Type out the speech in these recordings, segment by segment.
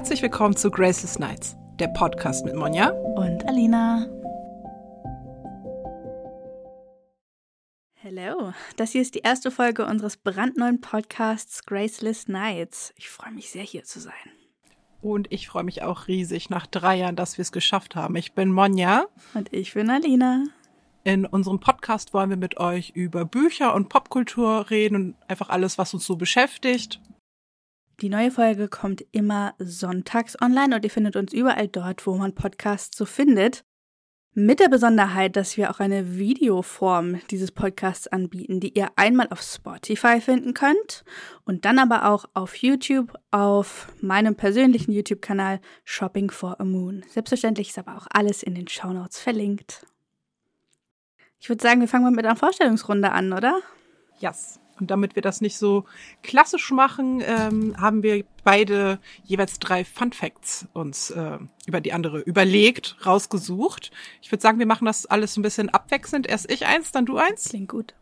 Herzlich willkommen zu Graceless Nights, der Podcast mit Monja und Alina. Hallo, das hier ist die erste Folge unseres brandneuen Podcasts Graceless Nights. Ich freue mich sehr, hier zu sein. Und ich freue mich auch riesig nach drei Jahren, dass wir es geschafft haben. Ich bin Monja. Und ich bin Alina. In unserem Podcast wollen wir mit euch über Bücher und Popkultur reden und einfach alles, was uns so beschäftigt. Die neue Folge kommt immer sonntags online und ihr findet uns überall dort, wo man Podcasts so findet. Mit der Besonderheit, dass wir auch eine Videoform dieses Podcasts anbieten, die ihr einmal auf Spotify finden könnt und dann aber auch auf YouTube, auf meinem persönlichen YouTube-Kanal Shopping for a Moon. Selbstverständlich ist aber auch alles in den Shownotes verlinkt. Ich würde sagen, wir fangen mal mit einer Vorstellungsrunde an, oder? Yes. Und damit wir das nicht so klassisch machen, ähm, haben wir beide jeweils drei Fun Facts uns äh, über die andere überlegt, rausgesucht. Ich würde sagen, wir machen das alles ein bisschen abwechselnd. Erst ich eins, dann du eins. Klingt gut.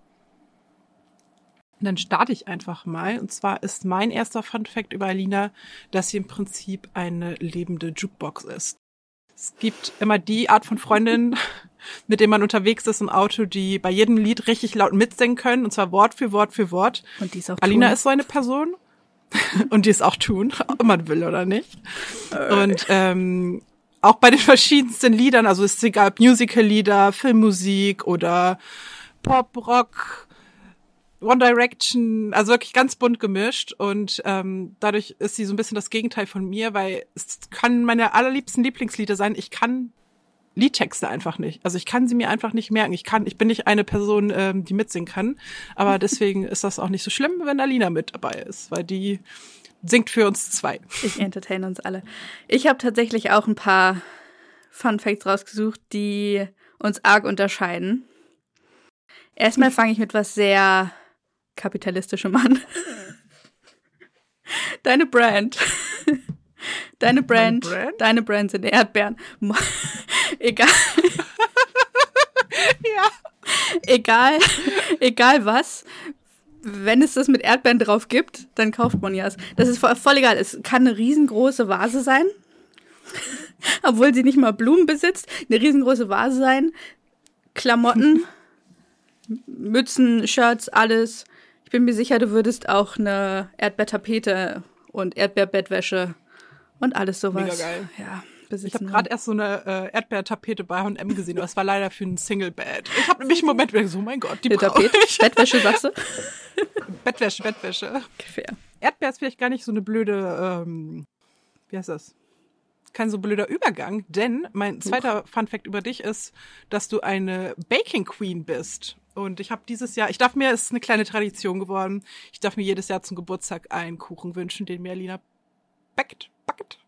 Und dann starte ich einfach mal. Und zwar ist mein erster Fun Fact über Alina, dass sie im Prinzip eine lebende Jukebox ist. Es gibt immer die Art von Freundin, mit dem man unterwegs ist im Auto, die bei jedem Lied richtig laut mitsingen können, und zwar Wort für Wort für Wort. Und die ist auch Alina tun. ist so eine Person. und die es auch tun, ob man will oder nicht. Und ähm, auch bei den verschiedensten Liedern, also es ist egal, Musical-Lieder, Filmmusik oder Pop, Rock, One Direction, also wirklich ganz bunt gemischt und ähm, dadurch ist sie so ein bisschen das Gegenteil von mir, weil es kann meine allerliebsten Lieblingslieder sein. Ich kann Liedtexte einfach nicht. Also ich kann sie mir einfach nicht merken. Ich kann, ich bin nicht eine Person, ähm, die mitsingen kann. Aber deswegen ist das auch nicht so schlimm, wenn Alina mit dabei ist, weil die singt für uns zwei. Ich entertain uns alle. Ich habe tatsächlich auch ein paar Fun Facts rausgesucht, die uns arg unterscheiden. Erstmal fange ich mit was sehr kapitalistischem an. Deine Brand. Deine Brand, Brand? deine Brand sind Erdbeeren. Egal. ja. Egal, egal was. Wenn es das mit Erdbeeren drauf gibt, dann kauft man ja es. Das ist voll, voll egal. Es kann eine riesengroße Vase sein. Obwohl sie nicht mal Blumen besitzt. Eine riesengroße Vase sein. Klamotten, Mützen, Shirts, alles. Ich bin mir sicher, du würdest auch eine Erdbeertapete und Erdbeerbettwäsche und alles sowas. Mega geil. Ja, Ich habe besitzen. gerade erst so eine äh, Erdbeertapete bei H&M gesehen, aber es war leider für ein Single-Bed. Ich habe nämlich im Moment gedacht, so, mein Gott, die Tapete. Bettwäsche, sagst du? Bettwäsche, Bettwäsche. Ungefähr. Erdbeer ist vielleicht gar nicht so eine blöde, ähm, wie heißt das? Kein so blöder Übergang, denn mein zweiter Fun Fact über dich ist, dass du eine Baking Queen bist. Und ich habe dieses Jahr, ich darf mir, es ist eine kleine Tradition geworden, ich darf mir jedes Jahr zum Geburtstag einen Kuchen wünschen, den mir Alina backt, backt.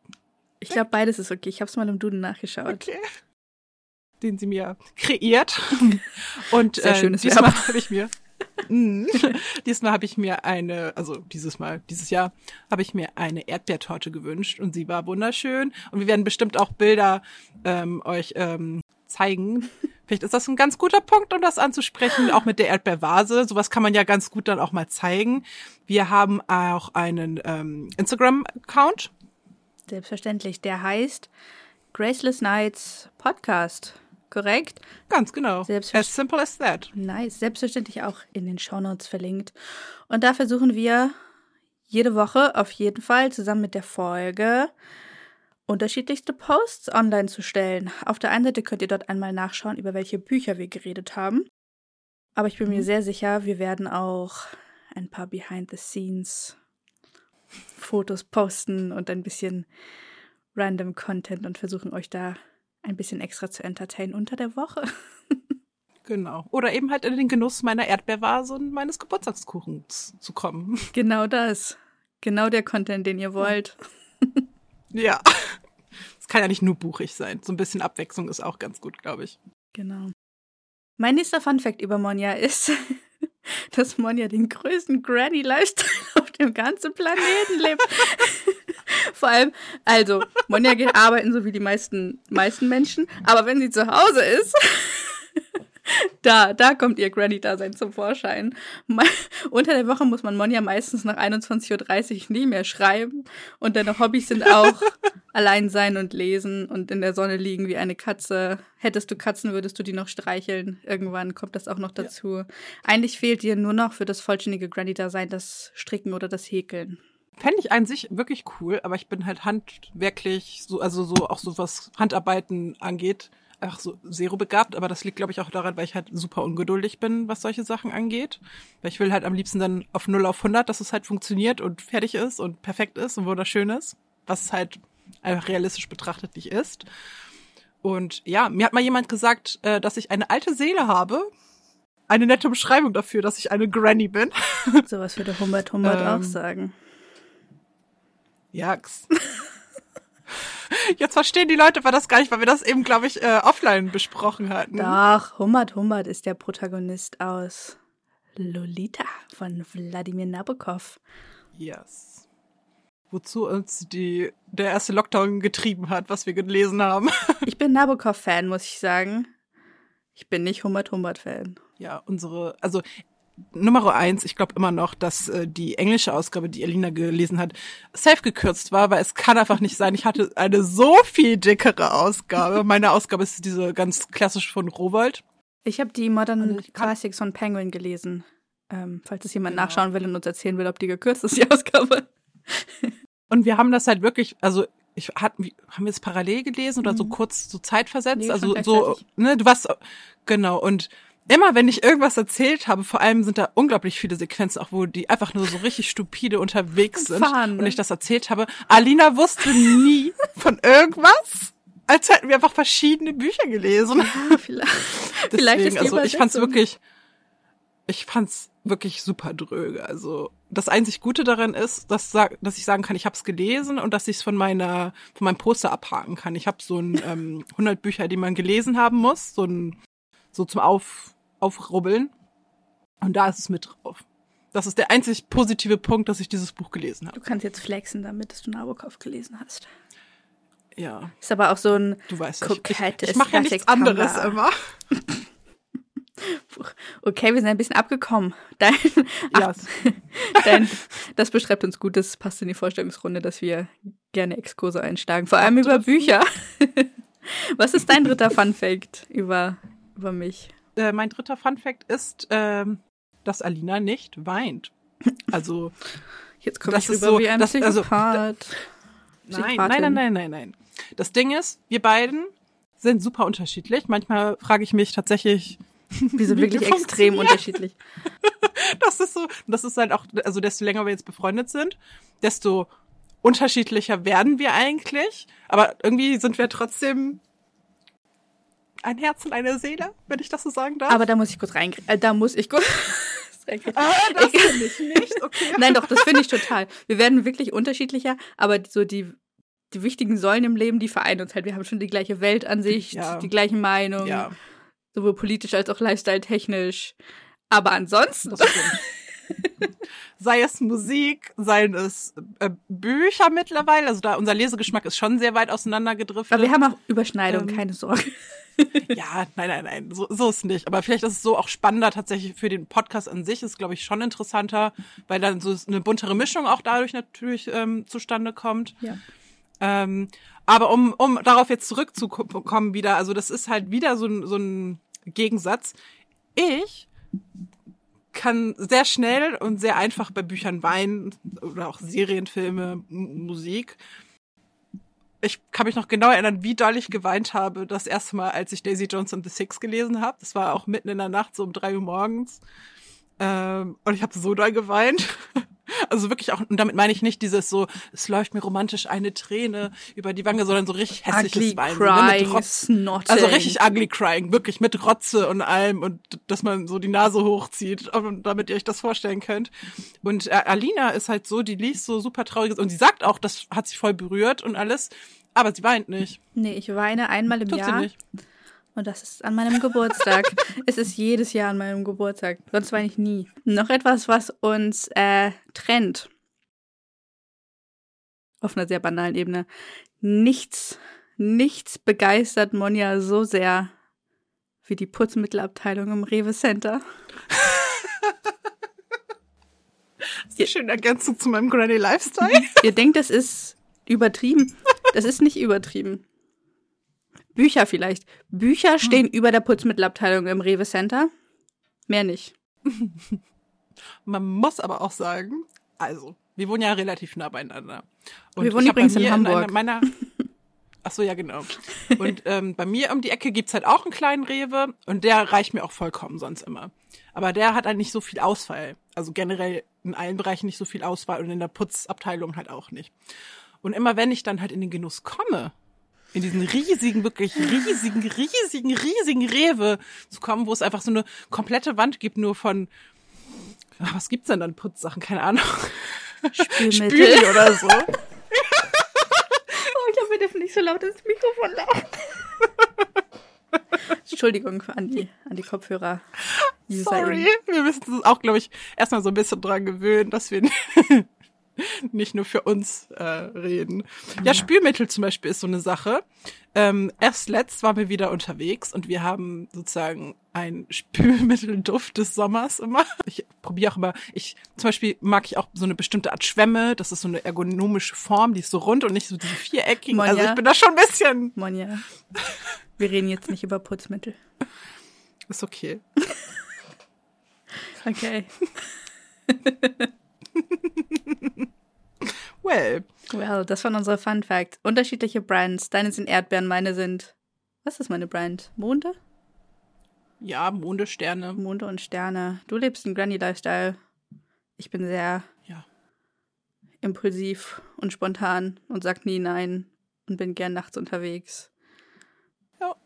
Ich glaube, beides ist okay. Ich habe es mal im Duden nachgeschaut. Okay. Den sie mir kreiert. Und Sehr äh, schönes diesmal habe ich mir Mm. diesmal habe ich mir eine, also dieses Mal, dieses Jahr habe ich mir eine Erdbeertorte gewünscht und sie war wunderschön und wir werden bestimmt auch Bilder ähm, euch ähm, zeigen. Vielleicht ist das ein ganz guter Punkt, um das anzusprechen, auch mit der Erdbeervase. Sowas kann man ja ganz gut dann auch mal zeigen. Wir haben auch einen ähm, Instagram-Account. Selbstverständlich. Der heißt Graceless Nights Podcast. Korrekt? Ganz genau. As simple as that. Nice. Selbstverständlich auch in den Shownotes verlinkt. Und da versuchen wir jede Woche auf jeden Fall zusammen mit der Folge unterschiedlichste Posts online zu stellen. Auf der einen Seite könnt ihr dort einmal nachschauen, über welche Bücher wir geredet haben. Aber ich bin mir Mhm. sehr sicher, wir werden auch ein paar Behind-the-Scenes Fotos posten und ein bisschen random Content und versuchen euch da ein bisschen extra zu entertainen unter der Woche. Genau. Oder eben halt in den Genuss meiner Erdbeervase und meines Geburtstagskuchens zu kommen. Genau das. Genau der Content, den ihr wollt. Ja. Es kann ja nicht nur buchig sein. So ein bisschen Abwechslung ist auch ganz gut, glaube ich. Genau. Mein nächster Funfact über Monja ist, dass Monja den größten Granny-Lifestyle dem ganzen Planeten lebt. Vor allem, also, Monja geht arbeiten, so wie die meisten, meisten Menschen, aber wenn sie zu Hause ist, Da, da kommt ihr Granny-Dasein zum Vorschein. Me Unter der Woche muss man Monja meistens nach 21.30 Uhr nie mehr schreiben. Und deine Hobbys sind auch allein sein und lesen und in der Sonne liegen wie eine Katze. Hättest du Katzen, würdest du die noch streicheln. Irgendwann kommt das auch noch dazu. Ja. Eigentlich fehlt dir nur noch für das vollständige Granny-Dasein das Stricken oder das Häkeln. Fände ich an sich wirklich cool, aber ich bin halt handwerklich, so, also so auch so was Handarbeiten angeht, einfach so zero begabt, aber das liegt, glaube ich, auch daran, weil ich halt super ungeduldig bin, was solche Sachen angeht. Weil ich will halt am liebsten dann auf 0 auf 100, dass es halt funktioniert und fertig ist und perfekt ist und wunderschön ist, was halt einfach realistisch betrachtet nicht ist. Und ja, mir hat mal jemand gesagt, äh, dass ich eine alte Seele habe. Eine nette Beschreibung dafür, dass ich eine Granny bin. Sowas würde Humbert Humbert ähm, auch sagen. Jax. Jetzt verstehen die Leute aber das gar nicht, weil wir das eben, glaube ich, äh, offline besprochen hatten. Doch, Humbert Humbert ist der Protagonist aus Lolita von Wladimir Nabokov. Yes. Wozu uns die, der erste Lockdown getrieben hat, was wir gelesen haben. ich bin Nabokov-Fan, muss ich sagen. Ich bin nicht Humbert Humbert-Fan. Ja, unsere, also Nummer eins, ich glaube immer noch, dass äh, die englische Ausgabe, die Elina gelesen hat, safe gekürzt war, weil es kann einfach nicht sein. Ich hatte eine so viel dickere Ausgabe. Meine Ausgabe ist diese ganz klassisch von Rowold. Ich habe die Modern Classics von Penguin gelesen. Ähm, falls es jemand genau. nachschauen will und uns erzählen will, ob die gekürzt ist, die Ausgabe. und wir haben das halt wirklich, also ich hat, haben wir es parallel gelesen oder mhm. so kurz so zeitversetzt? Nee, also so, ne, du warst genau und immer wenn ich irgendwas erzählt habe, vor allem sind da unglaublich viele Sequenzen, auch wo die einfach nur so richtig stupide unterwegs sind Fahren, ne? und ich das erzählt habe. Alina wusste nie von irgendwas, als hätten wir einfach verschiedene Bücher gelesen. Ja, vielleicht. Deswegen, vielleicht ist also ich fand's wirklich, ich fand's wirklich super dröge. Also das einzig Gute daran ist, dass, dass ich sagen kann, ich habe es gelesen und dass ich es von meiner von meinem Poster abhaken kann. Ich habe so ein ähm, 100 Bücher, die man gelesen haben muss, so ein so zum Auf aufrubbeln. Und da ist es mit drauf. Das ist der einzig positive Punkt, dass ich dieses Buch gelesen habe. Du kannst jetzt flexen damit, dass du Nabokov gelesen hast. Ja. Ist aber auch so ein du weißt kokettes Ich, ich mache ja nichts anderes immer. Okay, wir sind ein bisschen abgekommen. Dein, ach, yes. dein, das beschreibt uns gut, das passt in die Vorstellungsrunde, dass wir gerne Exkurse einschlagen, vor allem über Bücher. Was ist dein dritter Fun Fact über, über mich? äh, mein dritter Fun Fact ist, ähm, dass Alina nicht weint. Also jetzt komme ich rüber so, wie ein das, also, nein, nein, nein, nein, nein, nein. Das Ding ist, wir beiden sind super unterschiedlich. Manchmal frage ich mich tatsächlich, wir sind wirklich extrem unterschiedlich. Das ist so, das ist halt auch, also desto länger wir jetzt befreundet sind, desto unterschiedlicher werden wir eigentlich. Aber irgendwie sind wir trotzdem ein Herz und eine Seele, wenn ich das so sagen darf. Aber da muss ich kurz rein. Äh, da muss ich kurz. ah, das finde ich nicht, okay. Nein, doch, das finde ich total. Wir werden wirklich unterschiedlicher, aber so die, die wichtigen Säulen im Leben, die vereinen uns halt. Wir haben schon die gleiche Weltansicht, ja. die gleiche Meinung, ja. sowohl politisch als auch lifestyle-technisch. Aber ansonsten. sei es Musik, seien es äh, Bücher mittlerweile. Also da unser Lesegeschmack ist schon sehr weit auseinandergedriftet. Aber wir haben auch Überschneidungen, ähm, keine Sorge. ja, nein, nein, nein, so, so ist nicht. Aber vielleicht ist es so auch spannender tatsächlich für den Podcast an sich, ist, glaube ich, schon interessanter, weil dann so eine buntere Mischung auch dadurch natürlich ähm, zustande kommt. Ja. Ähm, aber um, um darauf jetzt zurückzukommen wieder, also das ist halt wieder so ein, so ein Gegensatz. Ich kann sehr schnell und sehr einfach bei Büchern weinen oder auch Serienfilme, Musik ich kann mich noch genau erinnern, wie doll ich geweint habe, das erste Mal, als ich Daisy Jones and the Six gelesen habe. Das war auch mitten in der Nacht, so um drei Uhr morgens. Ähm, und ich habe so doll geweint. Also wirklich auch, und damit meine ich nicht dieses so, es läuft mir romantisch eine Träne über die Wange, sondern so richtig hässliches ugly Weinen. Crying, ne, Rotz, also richtig ugly crying, wirklich mit Rotze und allem und dass man so die Nase hochzieht, damit ihr euch das vorstellen könnt. Und äh, Alina ist halt so, die liest so super trauriges und sie sagt auch, das hat sich voll berührt und alles, aber sie weint nicht. Nee, ich weine einmal im Tut Jahr. Sie nicht. Und das ist an meinem Geburtstag. es ist jedes Jahr an meinem Geburtstag. Sonst weine ich nie. Noch etwas, was uns äh, trennt. Auf einer sehr banalen Ebene. Nichts, nichts begeistert Monja so sehr wie die Putzmittelabteilung im Rewe Center. Das ist eine schöne Ergänzung zu meinem Granny Lifestyle. Ihr denkt, das ist übertrieben. Das ist nicht übertrieben. Bücher vielleicht. Bücher stehen hm. über der Putzmittelabteilung im Rewe Center. Mehr nicht. Man muss aber auch sagen, also, wir wohnen ja relativ nah beieinander. Und wir wohnen übrigens in Hamburg. In meiner, ach so, ja, genau. Und ähm, bei mir um die Ecke gibt's halt auch einen kleinen Rewe und der reicht mir auch vollkommen sonst immer. Aber der hat halt nicht so viel Ausfall. Also generell in allen Bereichen nicht so viel Auswahl und in der Putzabteilung halt auch nicht. Und immer wenn ich dann halt in den Genuss komme, in diesen riesigen, wirklich riesigen, riesigen, riesigen Rewe zu kommen, wo es einfach so eine komplette Wand gibt, nur von, ach, was gibt's denn dann Putzsachen? Keine Ahnung. Spülmittel Spüli oder so. oh, ich glaube, wir dürfen nicht so laut ins Mikrofon laufen. Entschuldigung an die, an die Kopfhörer. Sorry, wir müssen uns auch, glaube ich, erstmal so ein bisschen dran gewöhnen, dass wir nicht nur für uns äh, reden. Ja, Spülmittel zum Beispiel ist so eine Sache. Ähm, erst letzt waren wir wieder unterwegs und wir haben sozusagen ein Spülmittelduft des Sommers immer. Ich probiere auch immer, ich zum Beispiel mag ich auch so eine bestimmte Art Schwämme. Das ist so eine ergonomische Form, die ist so rund und nicht so diese viereckigen. Monja. Also ich bin da schon ein bisschen. Monja. Wir reden jetzt nicht über Putzmittel. Ist okay. okay. Well. Well, das waren unsere Fun Facts. Unterschiedliche Brands. Deine sind Erdbeeren, meine sind. Was ist meine Brand? Monde? Ja, Monde, Sterne. Monde und Sterne. Du lebst einen Granny Lifestyle. Ich bin sehr ja. impulsiv und spontan und sag nie nein und bin gern nachts unterwegs. Ja.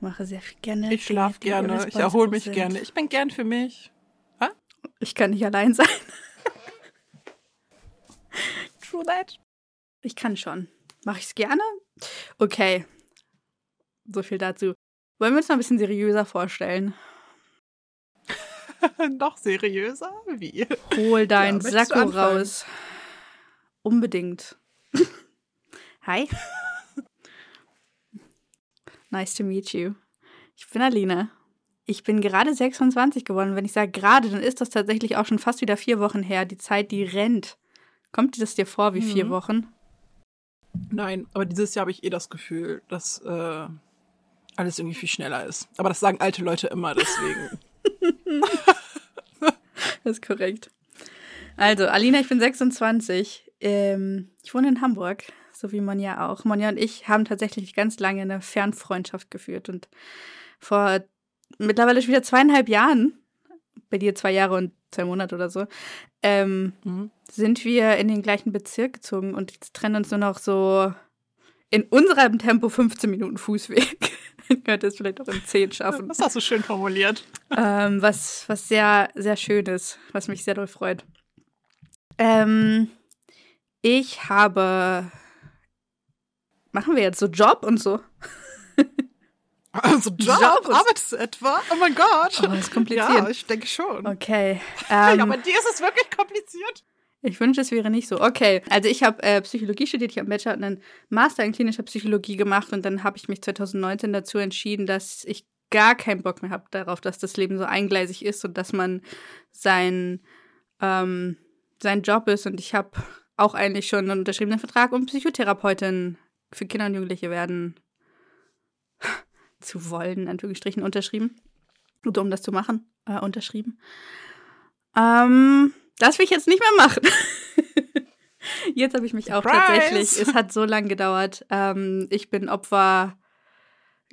Mache sehr viel gerne. Ich schlafe gerne, ich erhole mich sind. gerne. Ich bin gern für mich. Ha? Ich kann nicht allein sein. True that. Ich kann schon. Mache ich es gerne? Okay. So viel dazu. Wollen wir uns mal ein bisschen seriöser vorstellen? Noch seriöser? Wie? Hol dein ja, Sakko raus. Unbedingt. Hi. nice to meet you. Ich bin Alina. Ich bin gerade 26 geworden. Wenn ich sage gerade, dann ist das tatsächlich auch schon fast wieder vier Wochen her. Die Zeit, die rennt. Kommt dir das dir vor wie mhm. vier Wochen? Nein, aber dieses Jahr habe ich eh das Gefühl, dass äh, alles irgendwie viel schneller ist. Aber das sagen alte Leute immer, deswegen. das ist korrekt. Also, Alina, ich bin 26. Ähm, ich wohne in Hamburg, so wie Monja auch. Monja und ich haben tatsächlich ganz lange eine Fernfreundschaft geführt und vor mittlerweile schon wieder zweieinhalb Jahren, bei dir zwei Jahre und zwei Monate oder so, ähm, mhm. sind wir in den gleichen Bezirk gezogen und jetzt trennen uns nur noch so in unserem Tempo 15 Minuten Fußweg. Man könnte es vielleicht auch in 10 schaffen. Das hast du schön formuliert. Ähm, was, was sehr, sehr schön ist, was mich sehr doll freut. Ähm, ich habe. Machen wir jetzt so Job und so? Also Job, Job arbeitest du etwa? Oh mein Gott. Oh, ist kompliziert. Ja, ich denke schon. Okay. Ähm, ja, bei dir ist es wirklich kompliziert. Ich wünsche, es wäre nicht so. Okay, also ich habe äh, Psychologie studiert, ich habe Bachelor und einen Master in klinischer Psychologie gemacht und dann habe ich mich 2019 dazu entschieden, dass ich gar keinen Bock mehr habe darauf, dass das Leben so eingleisig ist und dass man sein, ähm, sein Job ist. Und ich habe auch eigentlich schon einen unterschriebenen Vertrag, um Psychotherapeutin für Kinder und Jugendliche werden zu wollen, in Anführungsstrichen, unterschrieben. Oder um das zu machen, äh, unterschrieben. Ähm, das will ich jetzt nicht mehr machen. jetzt habe ich mich auch Surprise. tatsächlich, es hat so lange gedauert. Ähm, ich bin Opfer,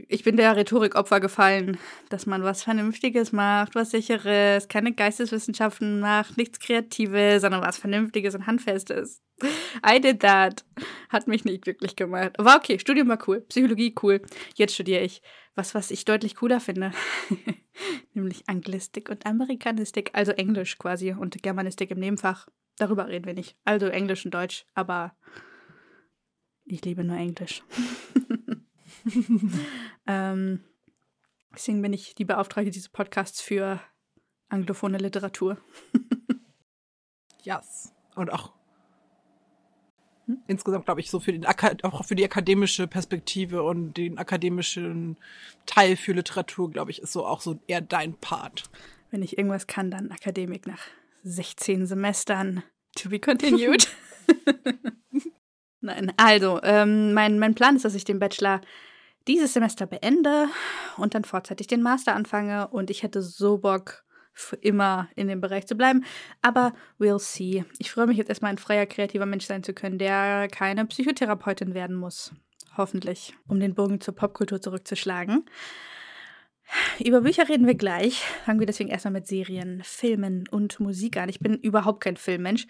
ich bin der Rhetorik Opfer gefallen, dass man was Vernünftiges macht, was Sicheres, keine Geisteswissenschaften macht, nichts Kreatives, sondern was Vernünftiges und Handfestes. I did that. Hat mich nicht glücklich gemacht. War okay, Studium war cool, Psychologie cool. Jetzt studiere ich was, was ich deutlich cooler finde. Nämlich Anglistik und Amerikanistik, also Englisch quasi und Germanistik im Nebenfach. Darüber reden wir nicht. Also Englisch und Deutsch, aber ich liebe nur Englisch. ähm, deswegen bin ich die Beauftragte dieses Podcasts für anglophone Literatur. yes. Und auch hm? insgesamt, glaube ich, so für den auch für die akademische Perspektive und den akademischen Teil für Literatur, glaube ich, ist so auch so eher dein Part. Wenn ich irgendwas kann, dann Akademik nach 16 Semestern. To be continued. Nein, also, ähm, mein, mein Plan ist, dass ich den Bachelor dieses Semester beende und dann vorzeitig den Master anfange. Und ich hätte so Bock, für immer in dem Bereich zu bleiben. Aber we'll see. Ich freue mich jetzt erstmal ein freier, kreativer Mensch sein zu können, der keine Psychotherapeutin werden muss. Hoffentlich, um den Bogen zur Popkultur zurückzuschlagen. Über Bücher reden wir gleich. Fangen wir deswegen erstmal mit Serien, Filmen und Musik an. Ich bin überhaupt kein Filmmensch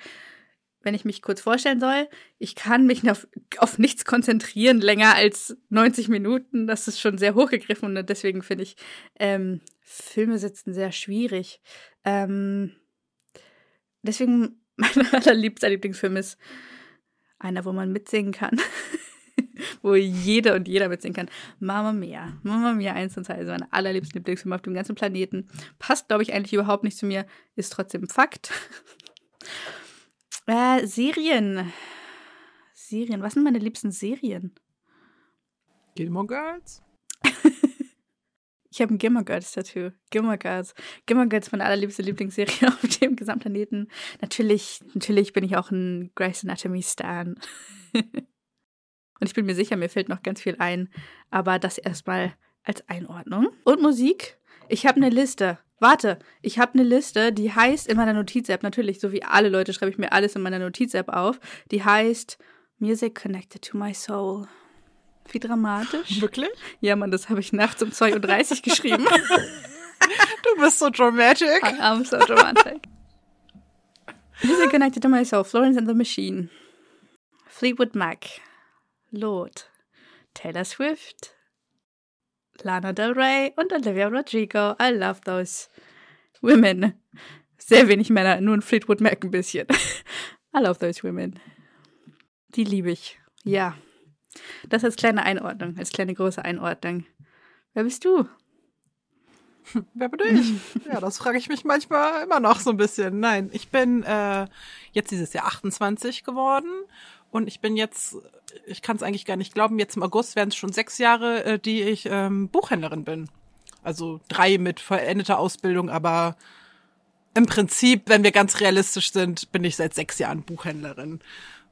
wenn ich mich kurz vorstellen soll, ich kann mich auf, auf nichts konzentrieren länger als 90 Minuten. Das ist schon sehr hochgegriffen und deswegen finde ich ähm, Filme sitzen sehr schwierig. Ähm, deswegen mein allerliebster Lieblingsfilm ist einer, wo man mitsingen kann. wo jeder und jeder mitsingen kann. Mama Mia. Mama Mia 1 und 2 ist mein allerliebster Lieblingsfilm auf dem ganzen Planeten. Passt, glaube ich, eigentlich überhaupt nicht zu mir, ist trotzdem Fakt. Äh, Serien. Serien. Was sind meine liebsten Serien? Gilmore Girls? ich habe ein Gilmore Girls Tattoo. Gilmore Girls. Gilmore Girls ist meine allerliebste Lieblingsserie auf dem Gesamtplaneten. Natürlich, natürlich bin ich auch ein Grey's Anatomy Stan. Und ich bin mir sicher, mir fällt noch ganz viel ein. Aber das erstmal als Einordnung. Und Musik. Ich habe eine Liste. Warte, ich habe eine Liste, die heißt in meiner Notiz-App, natürlich, so wie alle Leute schreibe ich mir alles in meiner Notiz-App auf. Die heißt Music Connected to My Soul. Wie dramatisch. Wirklich? Ja, Mann, das habe ich nachts um 2.30 Uhr geschrieben. du bist so dramatic. I am so dramatic. Music Connected to My Soul, Florence and the Machine. Fleetwood Mac. Lord. Taylor Swift. Lana Del Rey und Olivia Rodrigo. I love those women. Sehr wenig Männer, nur ein Fleetwood Mac ein bisschen. I love those women. Die liebe ich. Ja. Das als kleine Einordnung, als kleine große Einordnung. Wer bist du? Wer bin ich? ja, das frage ich mich manchmal immer noch so ein bisschen. Nein, ich bin äh, jetzt dieses Jahr 28 geworden und ich bin jetzt ich kann es eigentlich gar nicht glauben, jetzt im August werden es schon sechs Jahre, äh, die ich ähm, Buchhändlerin bin. Also drei mit vollendeter Ausbildung, aber im Prinzip, wenn wir ganz realistisch sind, bin ich seit sechs Jahren Buchhändlerin.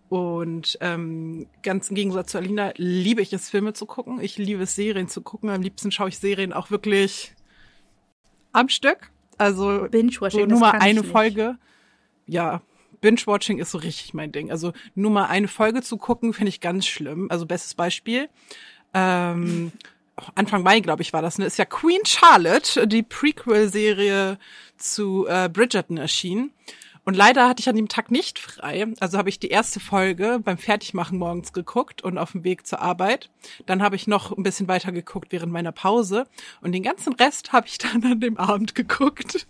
Und ähm, ganz im Gegensatz zu Alina liebe ich es, Filme zu gucken. Ich liebe es, Serien zu gucken. Am liebsten schaue ich Serien auch wirklich am Stück. Also Binge-Watching, nur mal eine Folge. Ja, Binge-Watching ist so richtig mein Ding. Also nur mal eine Folge zu gucken, finde ich ganz schlimm. Also bestes Beispiel. Ähm, Anfang Mai, glaube ich, war das, ne? Ist ja Queen Charlotte, die Prequel-Serie zu äh, Bridgerton erschienen. Und leider hatte ich an dem Tag nicht frei. Also habe ich die erste Folge beim Fertigmachen morgens geguckt und auf dem Weg zur Arbeit. Dann habe ich noch ein bisschen weiter geguckt während meiner Pause. Und den ganzen Rest habe ich dann an dem Abend geguckt,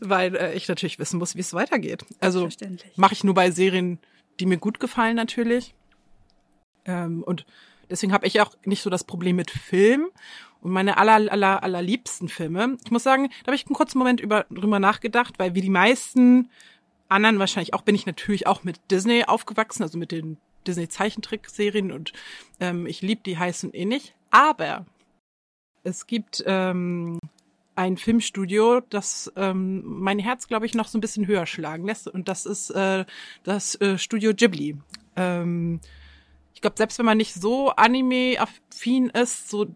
weil äh, ich natürlich wissen muss, wie es weitergeht. Also mache ich nur bei Serien, die mir gut gefallen natürlich. Ähm, und deswegen habe ich auch nicht so das Problem mit Film. Und meine aller, aller, allerliebsten Filme. Ich muss sagen, da habe ich einen kurzen Moment über, drüber nachgedacht, weil wie die meisten anderen wahrscheinlich auch bin ich natürlich auch mit Disney aufgewachsen, also mit den Disney-Zeichentrickserien und ähm, ich liebe die heiß und ähnlich. Aber es gibt ähm, ein Filmstudio, das ähm, mein Herz, glaube ich, noch so ein bisschen höher schlagen lässt. Und das ist äh, das äh, Studio Ghibli. Ähm, ich glaube, selbst wenn man nicht so anime-affin ist, so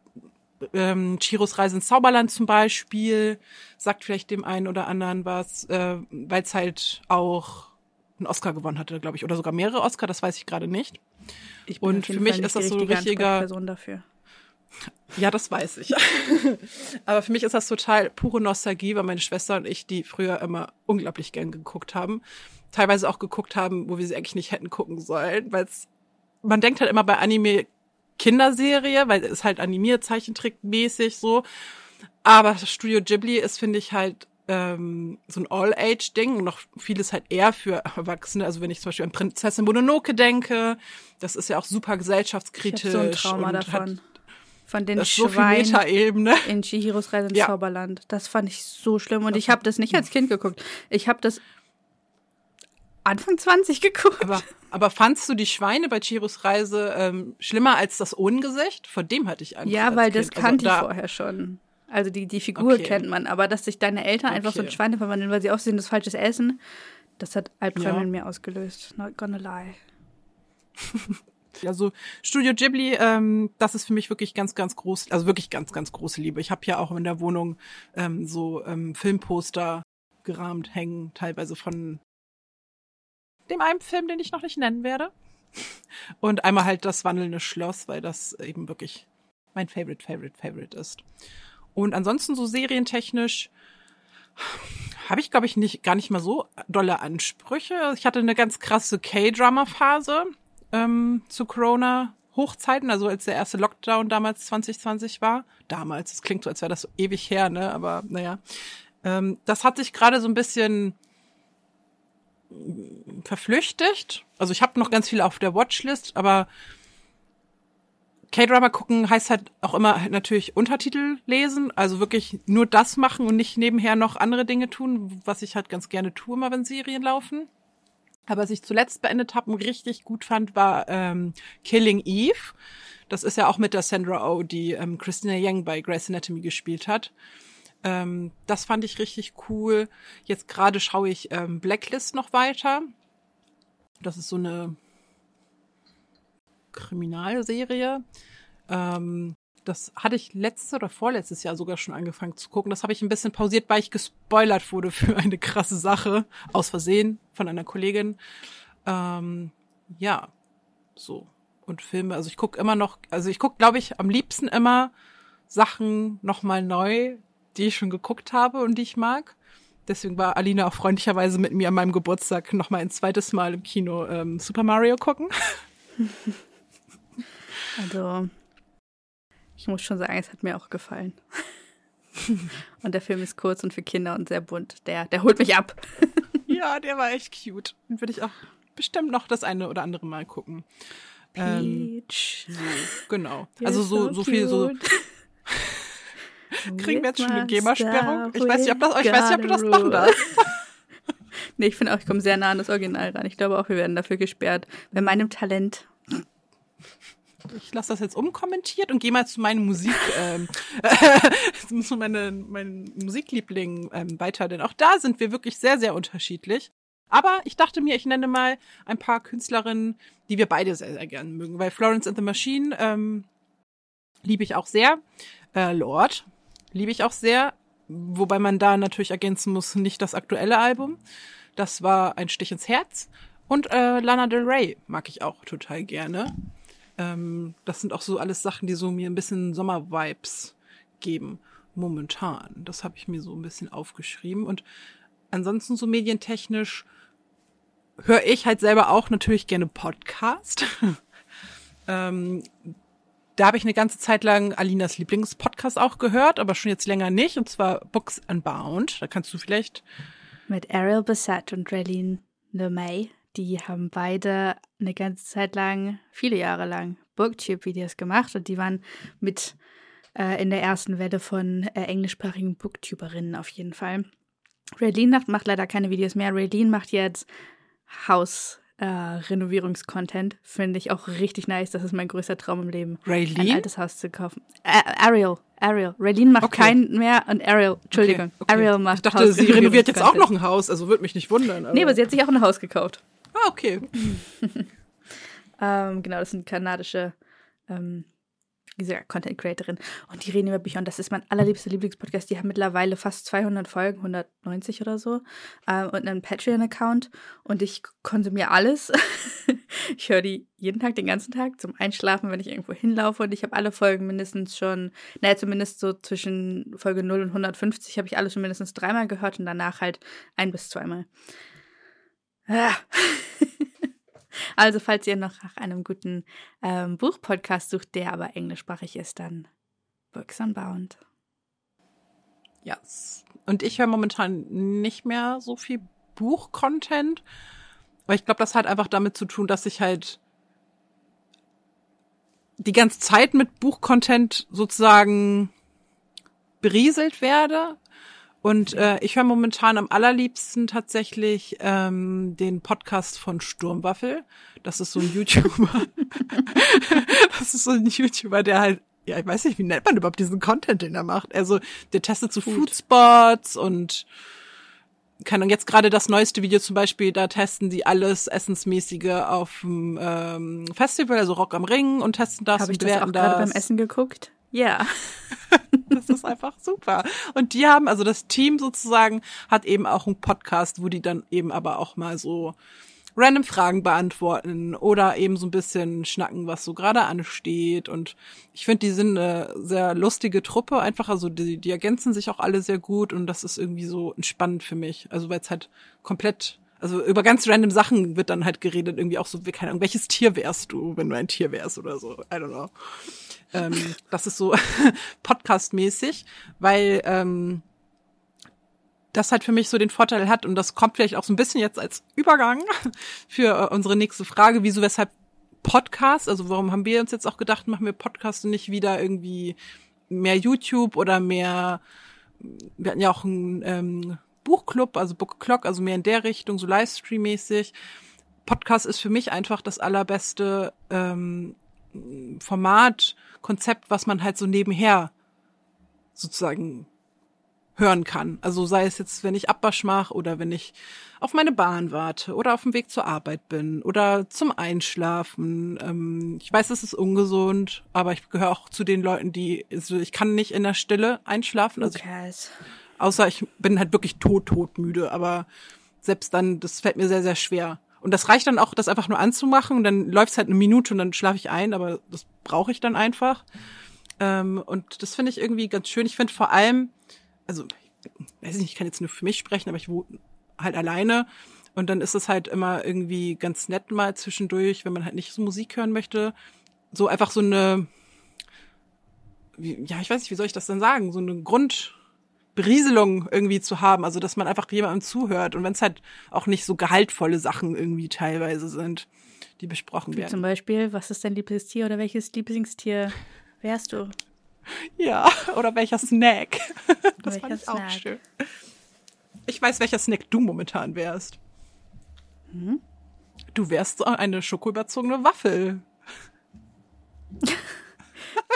ähm, Chiros Reise ins Zauberland zum Beispiel, sagt vielleicht dem einen oder anderen was, äh, weil es halt auch einen Oscar gewonnen hatte, glaube ich, oder sogar mehrere Oscar, das weiß ich gerade nicht. Und für mich ist das so ein richtiger Person dafür. Ja, das weiß ich. Aber für mich ist das total pure Nostalgie, weil meine Schwester und ich die früher immer unglaublich gern geguckt haben. Teilweise auch geguckt haben, wo wir sie eigentlich nicht hätten gucken sollen, weil man denkt halt immer bei Anime Kinderserie, weil es halt animiert, Zeichentrickmäßig so. Aber Studio Ghibli ist, finde ich, halt ähm, so ein All-Age-Ding und noch vieles halt eher für Erwachsene. Also wenn ich zum Beispiel an Prinzessin Mononoke denke, das ist ja auch super gesellschaftskritisch. Ich so ein Trauma davon. Von den Schweinen so in Chihiros Reise ins ja. Zauberland. Das fand ich so schlimm. Und ich habe das nicht als Kind geguckt. Ich habe das Anfang 20 geguckt. Aber Aber fandst du die Schweine bei Chiros Reise ähm, schlimmer als das Ohngesicht? Vor dem hatte ich Angst. Ja, weil das kind. Also kannte also, ich vorher schon. Also die, die Figur okay. kennt man, aber dass sich deine Eltern okay. einfach so in Schweine verwandeln, weil sie aussehen, das falsches Essen, das hat Albträume ja. in mir ausgelöst. Not gonna lie. Also Studio Ghibli, ähm, das ist für mich wirklich ganz, ganz groß, also wirklich ganz, ganz große Liebe. Ich habe ja auch in der Wohnung ähm, so ähm, Filmposter gerahmt hängen, teilweise von dem einen Film, den ich noch nicht nennen werde. Und einmal halt das wandelnde Schloss, weil das eben wirklich mein Favorite, Favorite, Favorite ist. Und ansonsten so serientechnisch habe ich, glaube ich, nicht gar nicht mal so dolle Ansprüche. Ich hatte eine ganz krasse K-Drama-Phase ähm, zu Corona. Hochzeiten, also als der erste Lockdown damals 2020 war. Damals, das klingt so, als wäre das so ewig her, ne? Aber naja. Ähm, das hat sich gerade so ein bisschen verflüchtigt. Also ich habe noch ganz viel auf der Watchlist, aber K-Drama gucken heißt halt auch immer natürlich Untertitel lesen, also wirklich nur das machen und nicht nebenher noch andere Dinge tun, was ich halt ganz gerne tue, immer wenn Serien laufen. Aber was ich zuletzt beendet habe und richtig gut fand, war ähm, Killing Eve. Das ist ja auch mit der Sandra Oh, die ähm, Christina Yang bei Grey's Anatomy gespielt hat. Ähm, das fand ich richtig cool. Jetzt gerade schaue ich ähm, Blacklist noch weiter. Das ist so eine Kriminalserie. Ähm, das hatte ich letztes oder vorletztes Jahr sogar schon angefangen zu gucken. Das habe ich ein bisschen pausiert, weil ich gespoilert wurde für eine krasse Sache aus Versehen von einer Kollegin. Ähm, ja, so und Filme. Also ich gucke immer noch, also ich gucke, glaube ich, am liebsten immer Sachen nochmal neu, die ich schon geguckt habe und die ich mag. Deswegen war Alina auch freundlicherweise mit mir an meinem Geburtstag nochmal ein zweites Mal im Kino ähm, Super Mario gucken. Also, ich muss schon sagen, es hat mir auch gefallen. und der Film ist kurz und für Kinder und sehr bunt. Der, der holt mich ab. ja, der war echt cute. Den würde ich auch bestimmt noch das eine oder andere Mal gucken. Ähm, Peach. Ähm, so, genau. also so, so, so viel so. Kriegen wir jetzt schon eine GEMA-Sperrung? Ich weiß nicht, ob das, ich weiß nicht, ob du das machen darfst. nee, ich finde auch, ich komme sehr nah an das Original ran. Ich glaube auch, wir werden dafür gesperrt. Bei meinem Talent. Ich lasse das jetzt umkommentiert und gehe mal zu meinen Musik, ähm, zu meinen, meinen Musiklieblingen ähm, weiter, denn auch da sind wir wirklich sehr, sehr unterschiedlich. Aber ich dachte mir, ich nenne mal ein paar Künstlerinnen, die wir beide sehr, sehr gerne mögen, weil Florence and the Machine ähm, liebe ich auch sehr. Äh, Lord liebe ich auch sehr, wobei man da natürlich ergänzen muss, nicht das aktuelle Album. Das war ein Stich ins Herz. Und äh, Lana Del Rey mag ich auch total gerne. Ähm, das sind auch so alles Sachen, die so mir ein bisschen Sommervibes geben momentan. Das habe ich mir so ein bisschen aufgeschrieben. Und ansonsten so medientechnisch höre ich halt selber auch natürlich gerne Podcast. ähm, da habe ich eine ganze Zeit lang Alinas Lieblingspodcast auch gehört, aber schon jetzt länger nicht, und zwar Books Unbound. Da kannst du vielleicht. Mit Ariel Bassett und Raylene LeMay. Die haben beide eine ganze Zeit lang, viele Jahre lang, Booktube-Videos gemacht und die waren mit äh, in der ersten Welle von äh, englischsprachigen Booktuberinnen auf jeden Fall. Raylene macht leider keine Videos mehr. Raylene macht jetzt Haus äh, Renovierungskontent. Finde ich auch richtig nice. Das ist mein größter Traum im Leben. Raylene? Ein altes Haus zu kaufen. Äh, Ariel. Ariel. Raylene macht okay. keinen mehr und Ariel, Entschuldigung. Okay, okay. Ariel macht Ich dachte, sie renoviert jetzt auch noch ein Haus, also würde mich nicht wundern. Aber. Nee, aber sie hat sich auch ein Haus gekauft. Ah, okay. ähm, genau, das sind kanadische ähm, wie Content Creatorin. Und die reden über Bücher. Das ist mein allerliebster Lieblingspodcast. Die haben mittlerweile fast 200 Folgen, 190 oder so. Ähm, und einen Patreon-Account. Und ich konsumiere alles. ich höre die jeden Tag, den ganzen Tag zum Einschlafen, wenn ich irgendwo hinlaufe. Und ich habe alle Folgen mindestens schon, naja, zumindest so zwischen Folge 0 und 150 habe ich alle schon mindestens dreimal gehört und danach halt ein bis zweimal. Ah. Also, falls ihr noch nach einem guten ähm, Buchpodcast sucht, der aber englischsprachig ist, dann Books Unbound. Ja. Yes. Und ich höre momentan nicht mehr so viel Buchcontent. Aber ich glaube, das hat einfach damit zu tun, dass ich halt die ganze Zeit mit Buchcontent sozusagen berieselt werde Und äh, ich höre momentan am allerliebsten tatsächlich ähm, den Podcast von Sturmwaffel. Das ist so ein YouTuber. das ist so ein YouTuber, der halt, ja, ich weiß nicht, wie nennt man überhaupt diesen Content, den er macht. Also der testet so Food. Foodspots und kann und jetzt gerade das neueste Video zum Beispiel, da testen die alles Essensmäßige auf dem ähm, Festival, also Rock am Ring und testen das Hab und ich das auch gerade beim Essen geguckt? Ja. das ist einfach super. Und die haben, also das Team sozusagen, hat eben auch einen Podcast, wo die dann eben aber auch mal so random Fragen beantworten oder eben so ein bisschen schnacken, was so gerade ansteht. Und ich finde, die sind eine sehr lustige Truppe einfach. Also die, die ergänzen sich auch alle sehr gut und das ist irgendwie so entspannend für mich. Also weil es halt komplett also über ganz random Sachen wird dann halt geredet, irgendwie auch so, wie keine Ahnung, welches Tier wärst du, wenn du ein Tier wärst oder so. I don't know. Ähm, das ist so podcastmäßig, weil ähm, das halt für mich so den Vorteil hat und das kommt vielleicht auch so ein bisschen jetzt als Übergang für äh, unsere nächste Frage, wieso, weshalb Podcast, also warum haben wir uns jetzt auch gedacht, machen wir Podcast und nicht wieder irgendwie mehr YouTube oder mehr, wir hatten ja auch einen ähm, Buchclub, also Book Clock, also mehr in der Richtung, so Livestream-mäßig. Podcast ist für mich einfach das allerbeste ähm, Format, Konzept, was man halt so nebenher sozusagen hören kann. Also sei es jetzt, wenn ich Abwasch mache oder wenn ich auf meine Bahn warte oder auf dem Weg zur Arbeit bin oder zum Einschlafen. Ähm, ich weiß, es ist ungesund, aber ich gehöre auch zu den Leuten, die, also ich kann nicht in der Stille einschlafen. Also okay. ich, außer ich bin halt wirklich tot, tot müde, aber selbst dann, das fällt mir sehr, sehr schwer. Und das reicht dann auch, das einfach nur anzumachen und dann läuft's halt eine Minute und dann schlafe ich ein, aber das brauche ich dann einfach. Ähm, und das finde ich irgendwie ganz schön. Ich finde vor allem, also weiß ich nicht, ich kann jetzt nur für mich sprechen, aber ich wohne halt alleine. Und dann ist es halt immer irgendwie ganz nett mal zwischendurch, wenn man halt nicht so Musik hören möchte, so einfach so eine, ja, ich weiß nicht, wie soll ich das denn sagen, so eine Grundberieselung irgendwie zu haben, also dass man einfach jemandem zuhört und wenn es halt auch nicht so gehaltvolle Sachen irgendwie teilweise sind, die besprochen Wie werden. Zum Beispiel, was ist dein Lieblingstier oder welches Lieblingstier wärst du? Ja, oder welcher Snack. Das Welcher fand ich auch Snack? schön. Ich weiß, welcher Snack du momentan wärst. Hm? Du wärst so eine schokoüberzogene Waffel.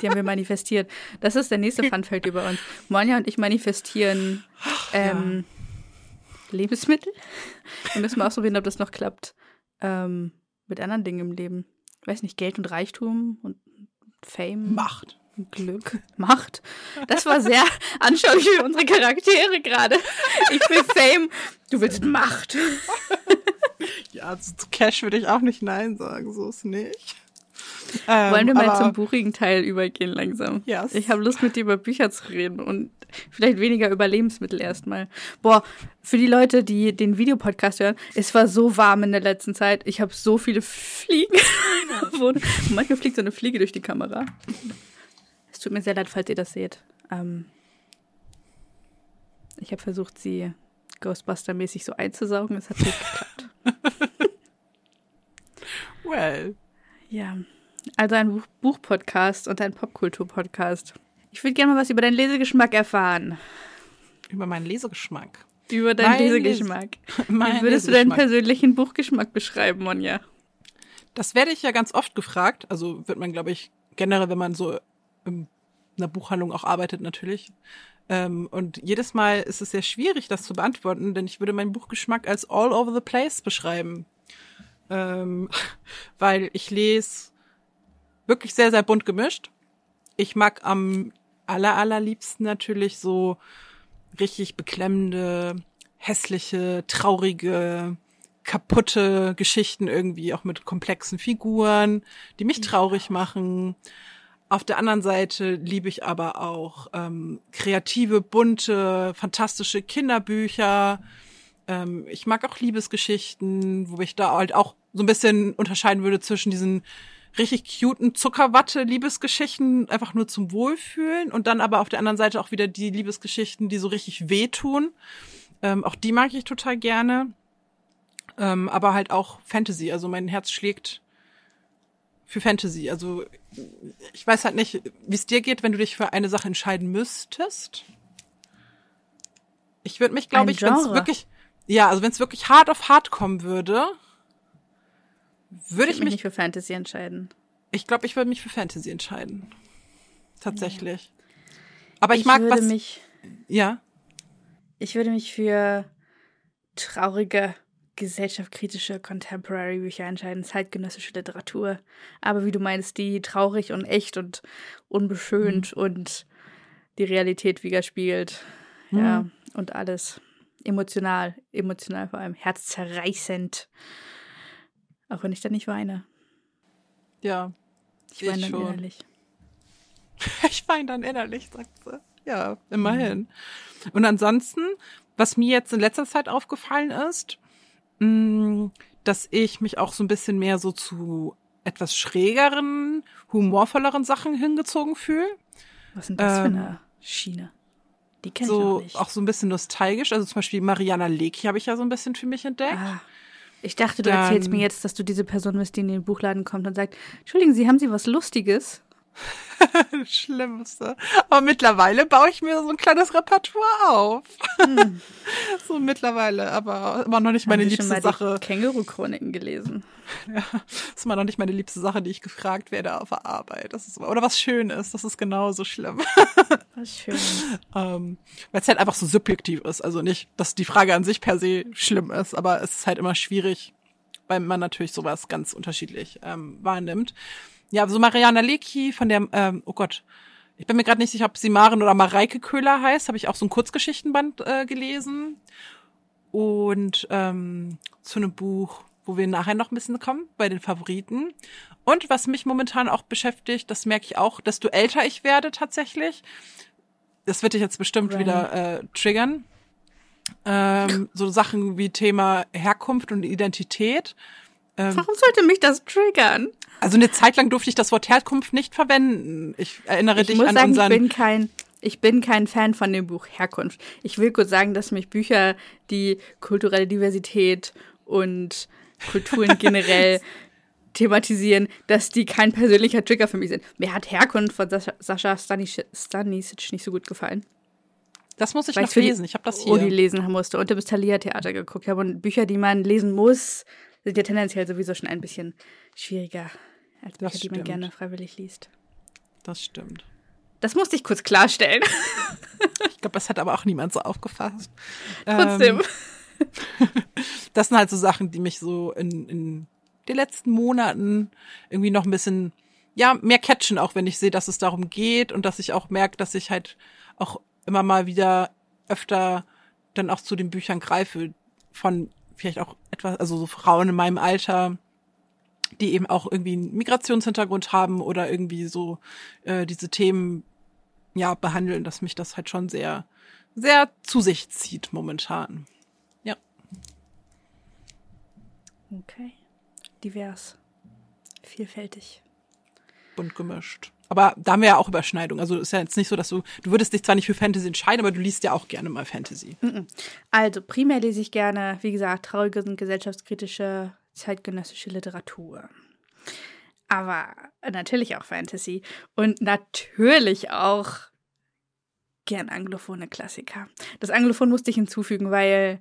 Die haben wir manifestiert. Das ist der nächste Funfact über uns. Monja und ich manifestieren ähm, Lebensmittel. Wir müssen mal ausprobieren, ob das noch klappt. Ähm, mit anderen Dingen im Leben. Ich weiß nicht, Geld und Reichtum und Fame. Macht. Glück, Macht. Das war sehr anschaulich für unsere Charaktere gerade. Ich will Fame, du willst Macht. Ja, zu zu Cash würde ich auch nicht Nein sagen, so ist nicht. Ähm, Wollen wir mal zum buchigen Teil übergehen langsam? Yes. Ich habe Lust, mit dir über Bücher zu reden und vielleicht weniger über Lebensmittel erstmal. Boah, für die Leute, die den Videopodcast hören, es war so warm in der letzten Zeit. Ich habe so viele Fliegen Manchmal fliegt so eine Fliege durch die Kamera. Es tut mir sehr leid, falls ihr das seht. Ähm, ich habe versucht, sie Ghostbuster-mäßig so einzusaugen. Es hat nicht geklappt. Well. Ja, also ein Buch- Buch-Podcast und ein Popkultur-Podcast. Ich würde gerne mal was über deinen Lesegeschmack erfahren. Über meinen Lesegeschmack. Über deinen Mein Lesegeschmack. Mein Wie würdest du deinen persönlichen Buchgeschmack beschreiben, Monja? Das werde ich ja ganz oft gefragt. Also wird man, glaube ich, generell, wenn man so in einer Buchhandlung auch arbeitet, natürlich. Ähm, und jedes Mal ist es sehr schwierig, das zu beantworten, denn ich würde meinen Buchgeschmack als all over the place beschreiben. Ähm, weil ich lese wirklich sehr, sehr bunt gemischt. Ich mag am aller, allerliebsten natürlich so richtig beklemmende, hässliche, traurige, kaputte Geschichten irgendwie, auch mit komplexen Figuren, die mich traurig machen. Auf der anderen Seite liebe ich aber auch ähm, kreative, bunte, fantastische Kinderbücher. Ähm, ich mag auch Liebesgeschichten, wo ich da halt auch so ein bisschen unterscheiden würde zwischen diesen richtig cuten Zuckerwatte-Liebesgeschichten, einfach nur zum Wohlfühlen und dann aber auf der anderen Seite auch wieder die Liebesgeschichten, die so richtig wehtun. Ähm, auch die mag ich total gerne. Ähm, aber halt auch Fantasy. Also mein Herz schlägt für Fantasy. Also ich weiß halt nicht, wie es dir geht, wenn du dich für eine Sache entscheiden müsstest. Ich würde mich, glaube ich, wenn es wirklich, ja, also wenn es wirklich hart auf hart kommen würde, würde Ich ich mich nicht für Fantasy entscheiden. ich glaube, ich würde mich für Fantasy entscheiden. Tatsächlich. Aber ich, mag würde was, mich, ja, ich würde mich für traurige, gesellschaftskritische Contemporary Bücher entscheiden, zeitgenössische Literatur. Aber wie du meinst, die traurig und echt und unbeschönt Mhm. und die Realität widerspiegelt. Ja, und alles. Emotional, emotional vor allem, herzzerreißend. Auch wenn ich da nicht weine. ja. Ich Ich weine dann schon. innerlich. Ich weine dann innerlich, sagt sie. Ja, immerhin. Und ansonsten, was mir jetzt in letzter Zeit aufgefallen ist, mh, dass ich mich auch so ein bisschen mehr so zu etwas schrägeren, humorvolleren Sachen hingezogen fühle. Was ist denn das für Ähm, eine Schiene? Die kenne ich noch So nicht. auch so ein bisschen nostalgisch. Also zum Beispiel Mariana Lecki habe ich ja so ein bisschen für mich entdeckt. Ah. Ich dachte, du Dann- erzählst mir jetzt, dass du diese Person bist, die in den Buchladen kommt und sagt, Entschuldigen Sie, haben Sie was Lustiges? Schlimmste. Aber mittlerweile baue ich mir so ein kleines Repertoire auf. so mittlerweile, aber immer noch nicht meine Haben Sie schon liebste mal Sache. Känguru-Chroniken gelesen? Das ist immer noch nicht meine liebste Sache, die ich gefragt werde auf der Arbeit. Das ist, oder was schön ist, das ist genauso schlimm. Was schön. ähm, Weil es halt einfach so subjektiv ist. Also nicht, dass die Frage an sich per se schlimm ist, aber es ist halt immer schwierig, weil man natürlich sowas ganz unterschiedlich ähm, wahrnimmt. Ja, so Mariana Lecki von der, ähm, oh Gott, ich bin mir gerade nicht sicher, ob sie Maren oder Mareike Köhler heißt, habe ich auch so ein Kurzgeschichtenband äh, gelesen. Und ähm, zu einem Buch, wo wir nachher noch ein bisschen kommen, bei den Favoriten. Und was mich momentan auch beschäftigt, das merke ich auch, desto älter ich werde tatsächlich. Das wird dich jetzt bestimmt Right. wieder äh, triggern. Ähm, so Sachen wie Thema Herkunft und Identität. Warum sollte mich das triggern? Also eine Zeit lang durfte ich das Wort Herkunft nicht verwenden. Ich erinnere Ich dich muss an sagen, ich unseren. bin kein, ich bin kein Fan von dem Buch Herkunft. Ich will kurz sagen, dass mich Bücher, die kulturelle Diversität und Kulturen generell thematisieren, dass die kein persönlicher Trigger für mich sind. Mir hat Herkunft von Sascha, Stanisic nicht so gut gefallen. das muss ich weil noch ich lesen. Ich habe das hier. Uni lesen musste und im Thalia-Theater geguckt habe. Und Bücher, die man lesen muss, sind ja tendenziell sowieso schon ein bisschen schwieriger als Bücher, die man gerne freiwillig liest. Das stimmt. Das musste ich kurz klarstellen. Ich glaube, das hat aber auch niemand so aufgefasst. Trotzdem. Ähm, das sind halt so Sachen, die mich so in, in den letzten Monaten irgendwie noch ein bisschen, ja, mehr catchen, auch wenn ich sehe, dass es darum geht und dass ich auch merke, dass ich halt auch immer mal wieder öfter dann auch zu den Büchern greife von vielleicht auch etwas, also so Frauen in meinem Alter, die eben auch irgendwie einen Migrationshintergrund haben oder irgendwie so äh, diese Themen ja behandeln, dass mich das halt schon sehr, sehr zu sich zieht momentan. Ja. Okay. Divers. Vielfältig. bunt gemischt. Aber da haben wir ja auch Überschneidung. Also ist ja jetzt nicht so, dass du, du würdest dich zwar nicht für Fantasy entscheiden, aber du liest ja auch gerne mal Fantasy. Also, primär lese ich gerne, wie gesagt, traurige und gesellschaftskritische zeitgenössische Literatur. Aber natürlich auch Fantasy. Und natürlich auch gern anglophone Klassiker. Das Anglophon musste ich hinzufügen, weil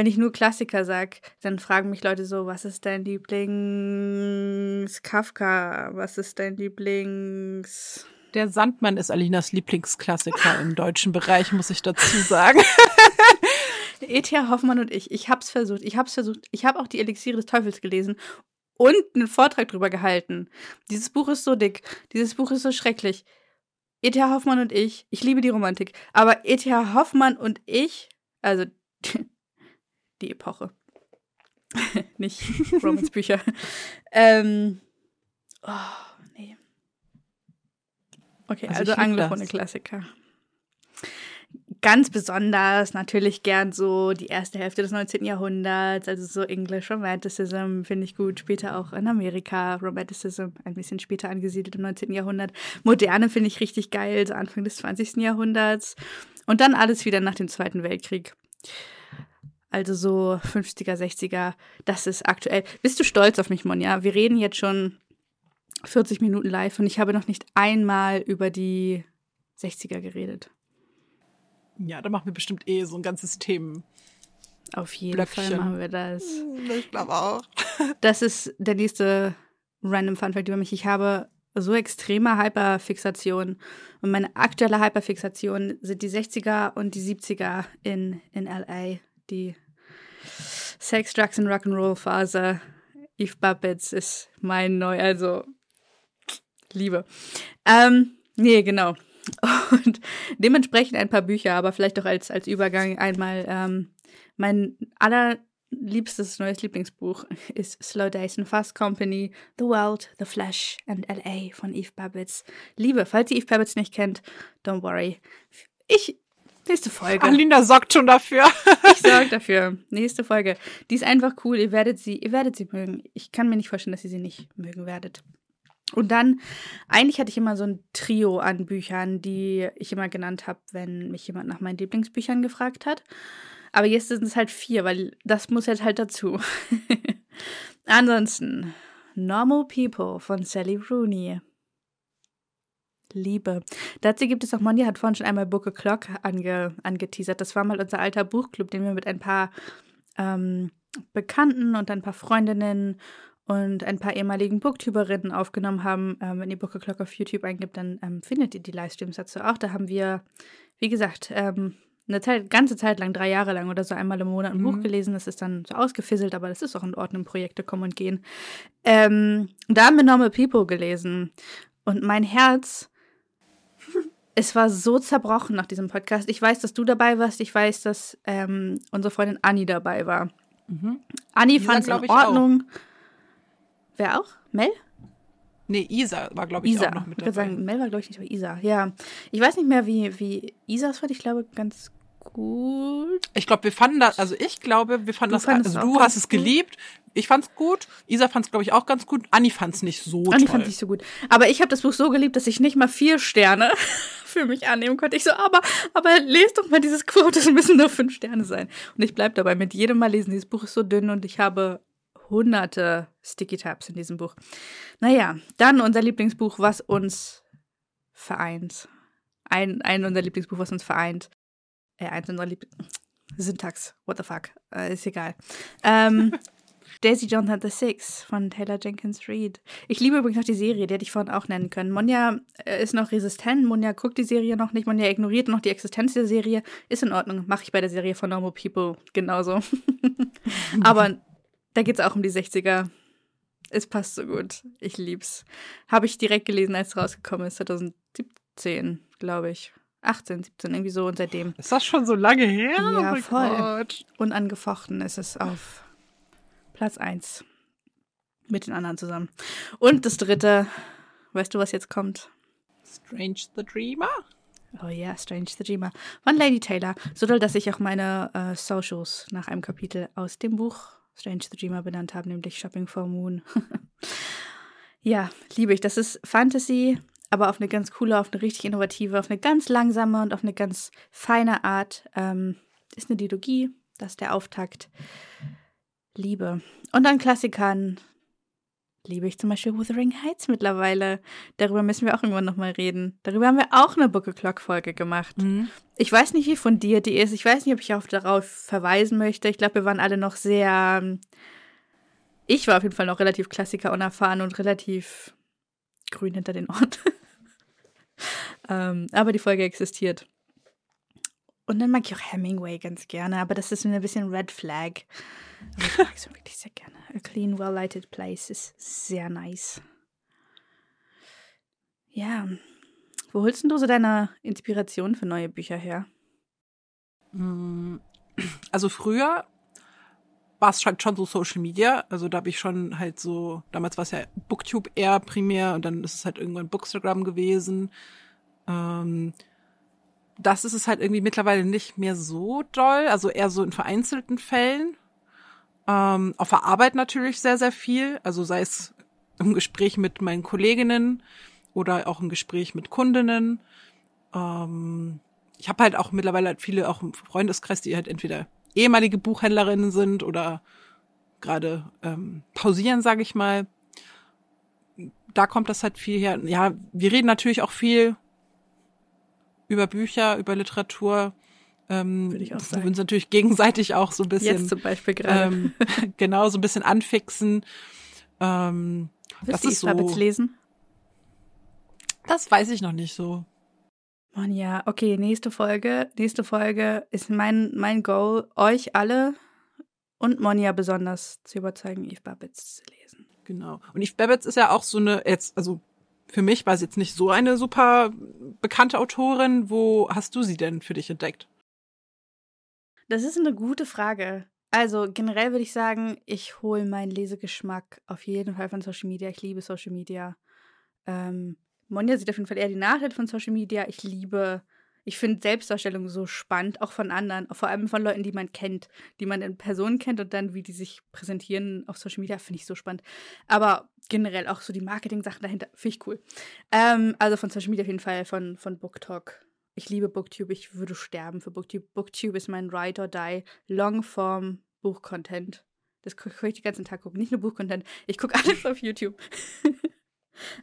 wenn ich nur Klassiker sag, dann fragen mich Leute so, was ist dein Lieblings Kafka? Was ist dein Lieblings Der Sandmann ist Alinas Lieblingsklassiker im deutschen Bereich, muss ich dazu sagen. E.T.A. Hoffmann und ich, ich hab's versucht, ich hab's versucht, ich habe auch die Elixiere des Teufels gelesen und einen Vortrag drüber gehalten. Dieses Buch ist so dick, dieses Buch ist so schrecklich. E.T.A. Hoffmann und ich, ich liebe die Romantik, aber E.T.A. Hoffmann und ich, also die Epoche, nicht Romansbücher. ähm, oh, nee. Okay, Also also, anglophone. Klassiker ganz besonders natürlich gern so die erste Hälfte des 19. Jahrhunderts, also so English Romanticism finde ich gut. Später auch in Amerika Romanticism, ein bisschen später angesiedelt im 19. Jahrhundert. Moderne finde ich richtig geil, so Anfang des 20. Jahrhunderts. Und dann alles wieder nach dem Zweiten Weltkrieg. Also so 50er, 60er, das ist aktuell. Bist du stolz auf mich, Monja? Wir reden jetzt schon 40 Minuten live und ich habe noch nicht einmal über die 60er geredet. Ja, da machen wir bestimmt eh so ein ganzes Themen. Auf jeden Blöckchen. Fall machen wir das. Ich glaube auch. Das ist der nächste random Fun Fact über mich. Ich habe so extreme Hyperfixation. Und meine aktuelle Hyperfixation sind die 60er und die 70er in, in LA. Die Sex, Drugs und Rock'n'Roll Phase. Eve Buppets ist mein neu, also Liebe. Ähm, nee, genau. Und dementsprechend ein paar Bücher, aber vielleicht auch als, als Übergang einmal ähm, mein allerliebstes neues Lieblingsbuch ist Slow Days and Fast Company, The World, The Flash and L.A. von Eve Babbitts. Liebe, falls ihr Eve Babbitts nicht kennt, don't worry. Ich, nächste Folge. Alina sorgt schon dafür. Ich sorge dafür. Nächste Folge. Die ist einfach cool. Ihr werdet sie, ihr werdet sie mögen. Ich kann mir nicht vorstellen, dass ihr sie nicht mögen werdet. Und dann, eigentlich hatte ich immer so ein Trio an Büchern, die ich immer genannt habe, wenn mich jemand nach meinen Lieblingsbüchern gefragt hat. Aber jetzt sind es halt vier, weil das muss jetzt halt dazu. Ansonsten, Normal People von Sally Rooney. Liebe. Dazu gibt es auch, Monja hat vorhin schon einmal Book a Clock ange, angeteasert. Das war mal unser alter Buchclub, den wir mit ein paar ähm, Bekannten und ein paar Freundinnen und ein paar ehemaligen Booktuberinnen aufgenommen haben. Ähm, wenn ihr Book a Clock auf YouTube eingibt, dann ähm, findet ihr die Livestreams dazu auch. Da haben wir, wie gesagt, ähm, eine Zeit, ganze Zeit lang, drei Jahre lang oder so einmal im Monat ein Mhm. Buch gelesen. Das ist dann so ausgefisselt, aber das ist auch in Ordnung. Projekte kommen und gehen. Ähm, da haben wir Normal People gelesen. Und mein Herz, es war so zerbrochen nach diesem Podcast. Ich weiß, dass du dabei warst. Ich weiß, dass ähm, unsere Freundin Anni dabei war. Mhm. Anni fand es in ich, auch. Ordnung. Wer auch? Mel? Nee, Isa war, glaube ich, Isa. auch noch mit ich würde dabei. sagen, Mel war, glaube ich, nicht, aber Isa. Ja. Ich weiß nicht mehr, wie, wie Isas fand. Ich glaube, ganz gut. Ich glaube, wir fanden das, also ich glaube, wir fanden Du das, also es du hast es gut? geliebt, ich fand's gut, Isa fand's, glaube ich, auch ganz gut, Anni fand's nicht so Anni toll. fand ich so gut. Aber ich habe das Buch so geliebt, dass ich nicht mal vier Sterne für mich annehmen konnte. Ich so, aber, aber lest doch mal dieses Quote, es müssen nur fünf Sterne sein. Und ich bleib dabei, mit jedem Mal lesen. Dieses Buch ist so dünn und ich habe hunderte Sticky Tabs in diesem Buch. Naja, dann unser Lieblingsbuch, was uns vereint. Ein, ein unser Lieblingsbuch, was uns vereint. Äh, eins unserer Lieblings... Syntax, what the fuck, äh, ist egal. Ähm, Daisy Jones and the Six von Taylor Jenkins Reid. Ich liebe übrigens noch die Serie, die hätte ich vorhin auch nennen können. Monja äh, ist noch resistent, Monja guckt die Serie noch nicht, Monja ignoriert noch die Existenz der Serie. Ist in Ordnung, mache ich bei der Serie von Normal People genauso. Aber da geht es auch um die 60er. Es passt so gut. Ich lieb's. Habe ich direkt gelesen, als es rausgekommen ist, 2017, glaube ich. 18, 17, irgendwie so und seitdem. Ist das schon so lange her? Ja, oh voll. Gott. Unangefochten ist es auf Platz 1. Mit den anderen zusammen. Und das dritte, weißt du, was jetzt kommt? Strange the Dreamer? Oh ja, Strange the Dreamer. Von Lady Taylor. So doll, dass ich auch meine äh, Socials nach einem Kapitel aus dem Buch Strange the Dreamer benannt habe, nämlich Shopping for Moon. ja, liebe ich. Das ist Fantasy, aber auf eine ganz coole, auf eine richtig innovative, auf eine ganz langsame und auf eine ganz feine Art. Ähm, ist eine Dilogie, das ist der Auftakt. Liebe. Und an Klassikern liebe ich zum Beispiel Wuthering Heights mittlerweile. Darüber müssen wir auch irgendwann nochmal reden. Darüber haben wir auch eine Book Clock Folge gemacht. Mhm. Ich weiß nicht, wie fundiert die ist. Ich weiß nicht, ob ich auch darauf verweisen möchte. Ich glaube, wir waren alle noch sehr. ähm, Ich war auf jeden Fall noch relativ Klassiker unerfahren und relativ grün hinter den Ohren. ähm, aber die Folge existiert. Und dann mag ich auch Hemingway ganz gerne, aber das ist ein bisschen Red Flag. Aber ich mag es wirklich sehr gerne. A clean, well-lighted place ist sehr nice. Ja. Wo holst denn du so deine Inspiration für neue Bücher her? Mm, Also früher war es halt schon so Social Media. Also da habe ich schon halt so, damals war es ja Booktube eher primär und dann ist es halt irgendwann Bookstagram gewesen. Ähm, das ist es halt irgendwie mittlerweile nicht mehr so doll, also eher so in vereinzelten Fällen. Ähm, auf der Arbeit natürlich sehr, sehr viel. Also sei es im Gespräch mit meinen Kolleginnen oder auch im Gespräch mit Kundinnen. Ähm, ich habe halt auch mittlerweile halt viele auch im Freundeskreis, die halt entweder ehemalige Buchhändlerinnen sind oder gerade ähm, pausieren, sage ich mal. Da kommt das halt viel her. Ja, wir reden natürlich auch viel über Bücher, über Literatur. Ähm, Würde ich auch sagen. Wir uns natürlich gegenseitig auch so ein bisschen. Jetzt zum Beispiel gerade. Ähm, genau, so ein bisschen anfixen. Ähm, Willst das ist so. lesen? Das weiß ich noch nicht so. Mann, ja, okay, nächste Folge. Nächste Folge ist mein, mein Goal, euch alle und Monja besonders zu überzeugen, Eve Babitz zu lesen. Genau. Und Eve Babitz ist ja auch so eine, jetzt, also für mich war sie jetzt nicht so eine super bekannte Autorin. Wo hast du sie denn für dich entdeckt? Das ist eine gute Frage. Also generell würde ich sagen, ich hole meinen Lesegeschmack auf jeden Fall von Social Media. Ich liebe Social Media. Ähm, Monja sieht auf jeden Fall eher die Nachteile von Social Media. Ich liebe, ich finde Selbstdarstellung so spannend, auch von anderen, vor allem von Leuten, die man kennt, die man in Person kennt und dann, wie die sich präsentieren auf Social Media, finde ich so spannend. Aber generell auch so die Marketing-Sachen dahinter, finde ich cool. Ähm, also von Social Media auf jeden Fall, von, von BookTalk. Ich liebe Booktube, ich würde sterben für Booktube. Booktube ist mein Ride or Die Longform Buchcontent. Das kann ich den ganzen Tag gucken. Nicht nur Buchcontent. Ich gucke alles auf YouTube.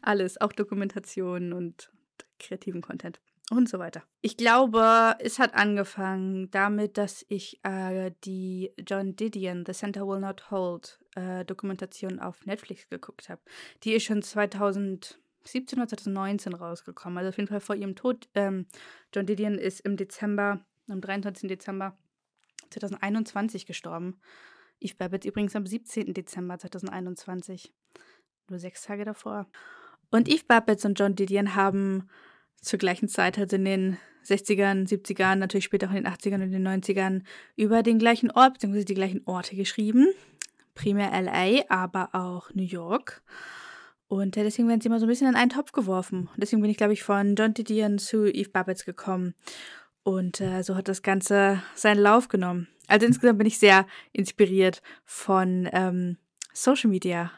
Alles, auch Dokumentationen und kreativen Content und so weiter. Ich glaube, es hat angefangen damit, dass ich äh, die John Didion, The Center Will Not Hold, äh, Dokumentation auf Netflix geguckt habe. Die ist schon 2017 oder 2019 rausgekommen, also auf jeden Fall vor ihrem Tod. Ähm, John Didion ist im Dezember, am 23. Dezember 2021 gestorben. Eve Babbitt übrigens am 17. Dezember 2021 nur sechs Tage davor. Und Eve Babbitts und John Didion haben zur gleichen Zeit, also in den 60ern, 70ern, natürlich später auch in den 80ern und den 90ern, über den gleichen Ort bzw. die gleichen Orte geschrieben. Primär LA, aber auch New York. Und deswegen werden sie immer so ein bisschen in einen Topf geworfen. Und deswegen bin ich, glaube ich, von John Didion zu Eve Babbitts gekommen. Und äh, so hat das Ganze seinen Lauf genommen. Also insgesamt bin ich sehr inspiriert von ähm, Social Media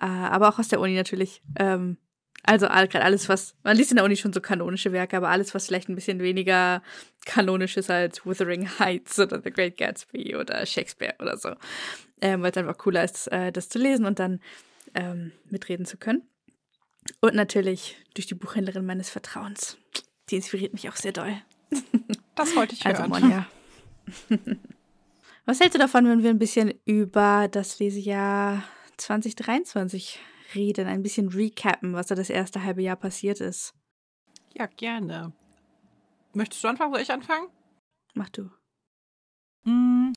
äh, aber auch aus der Uni natürlich. Ähm, also gerade alles, was, man liest in der Uni schon so kanonische Werke, aber alles, was vielleicht ein bisschen weniger kanonisch ist als Wuthering Heights oder The Great Gatsby oder Shakespeare oder so. Ähm, Weil es einfach cooler ist, äh, das zu lesen und dann ähm, mitreden zu können. Und natürlich durch die Buchhändlerin meines Vertrauens. Die inspiriert mich auch sehr doll. Das wollte ich also, hören. Also Monja. Was hältst du davon, wenn wir ein bisschen über das Lesejahr 2023 reden, ein bisschen recappen, was da das erste halbe Jahr passiert ist. Ja, gerne. Möchtest du anfangen? Soll ich anfangen? Mach du. Hm,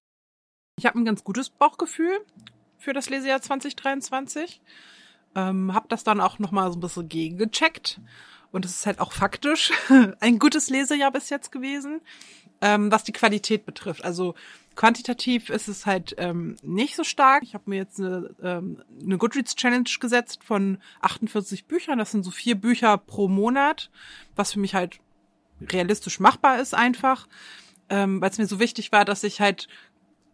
ich habe ein ganz gutes Bauchgefühl für das Lesejahr 2023. Ähm, hab das dann auch nochmal so ein bisschen gegengecheckt. Und es ist halt auch faktisch ein gutes Lesejahr bis jetzt gewesen, ähm, was die Qualität betrifft. Also Quantitativ ist es halt ähm, nicht so stark. Ich habe mir jetzt eine, ähm, eine Goodreads Challenge gesetzt von 48 Büchern. Das sind so vier Bücher pro Monat, was für mich halt realistisch machbar ist einfach, ähm, weil es mir so wichtig war, dass ich halt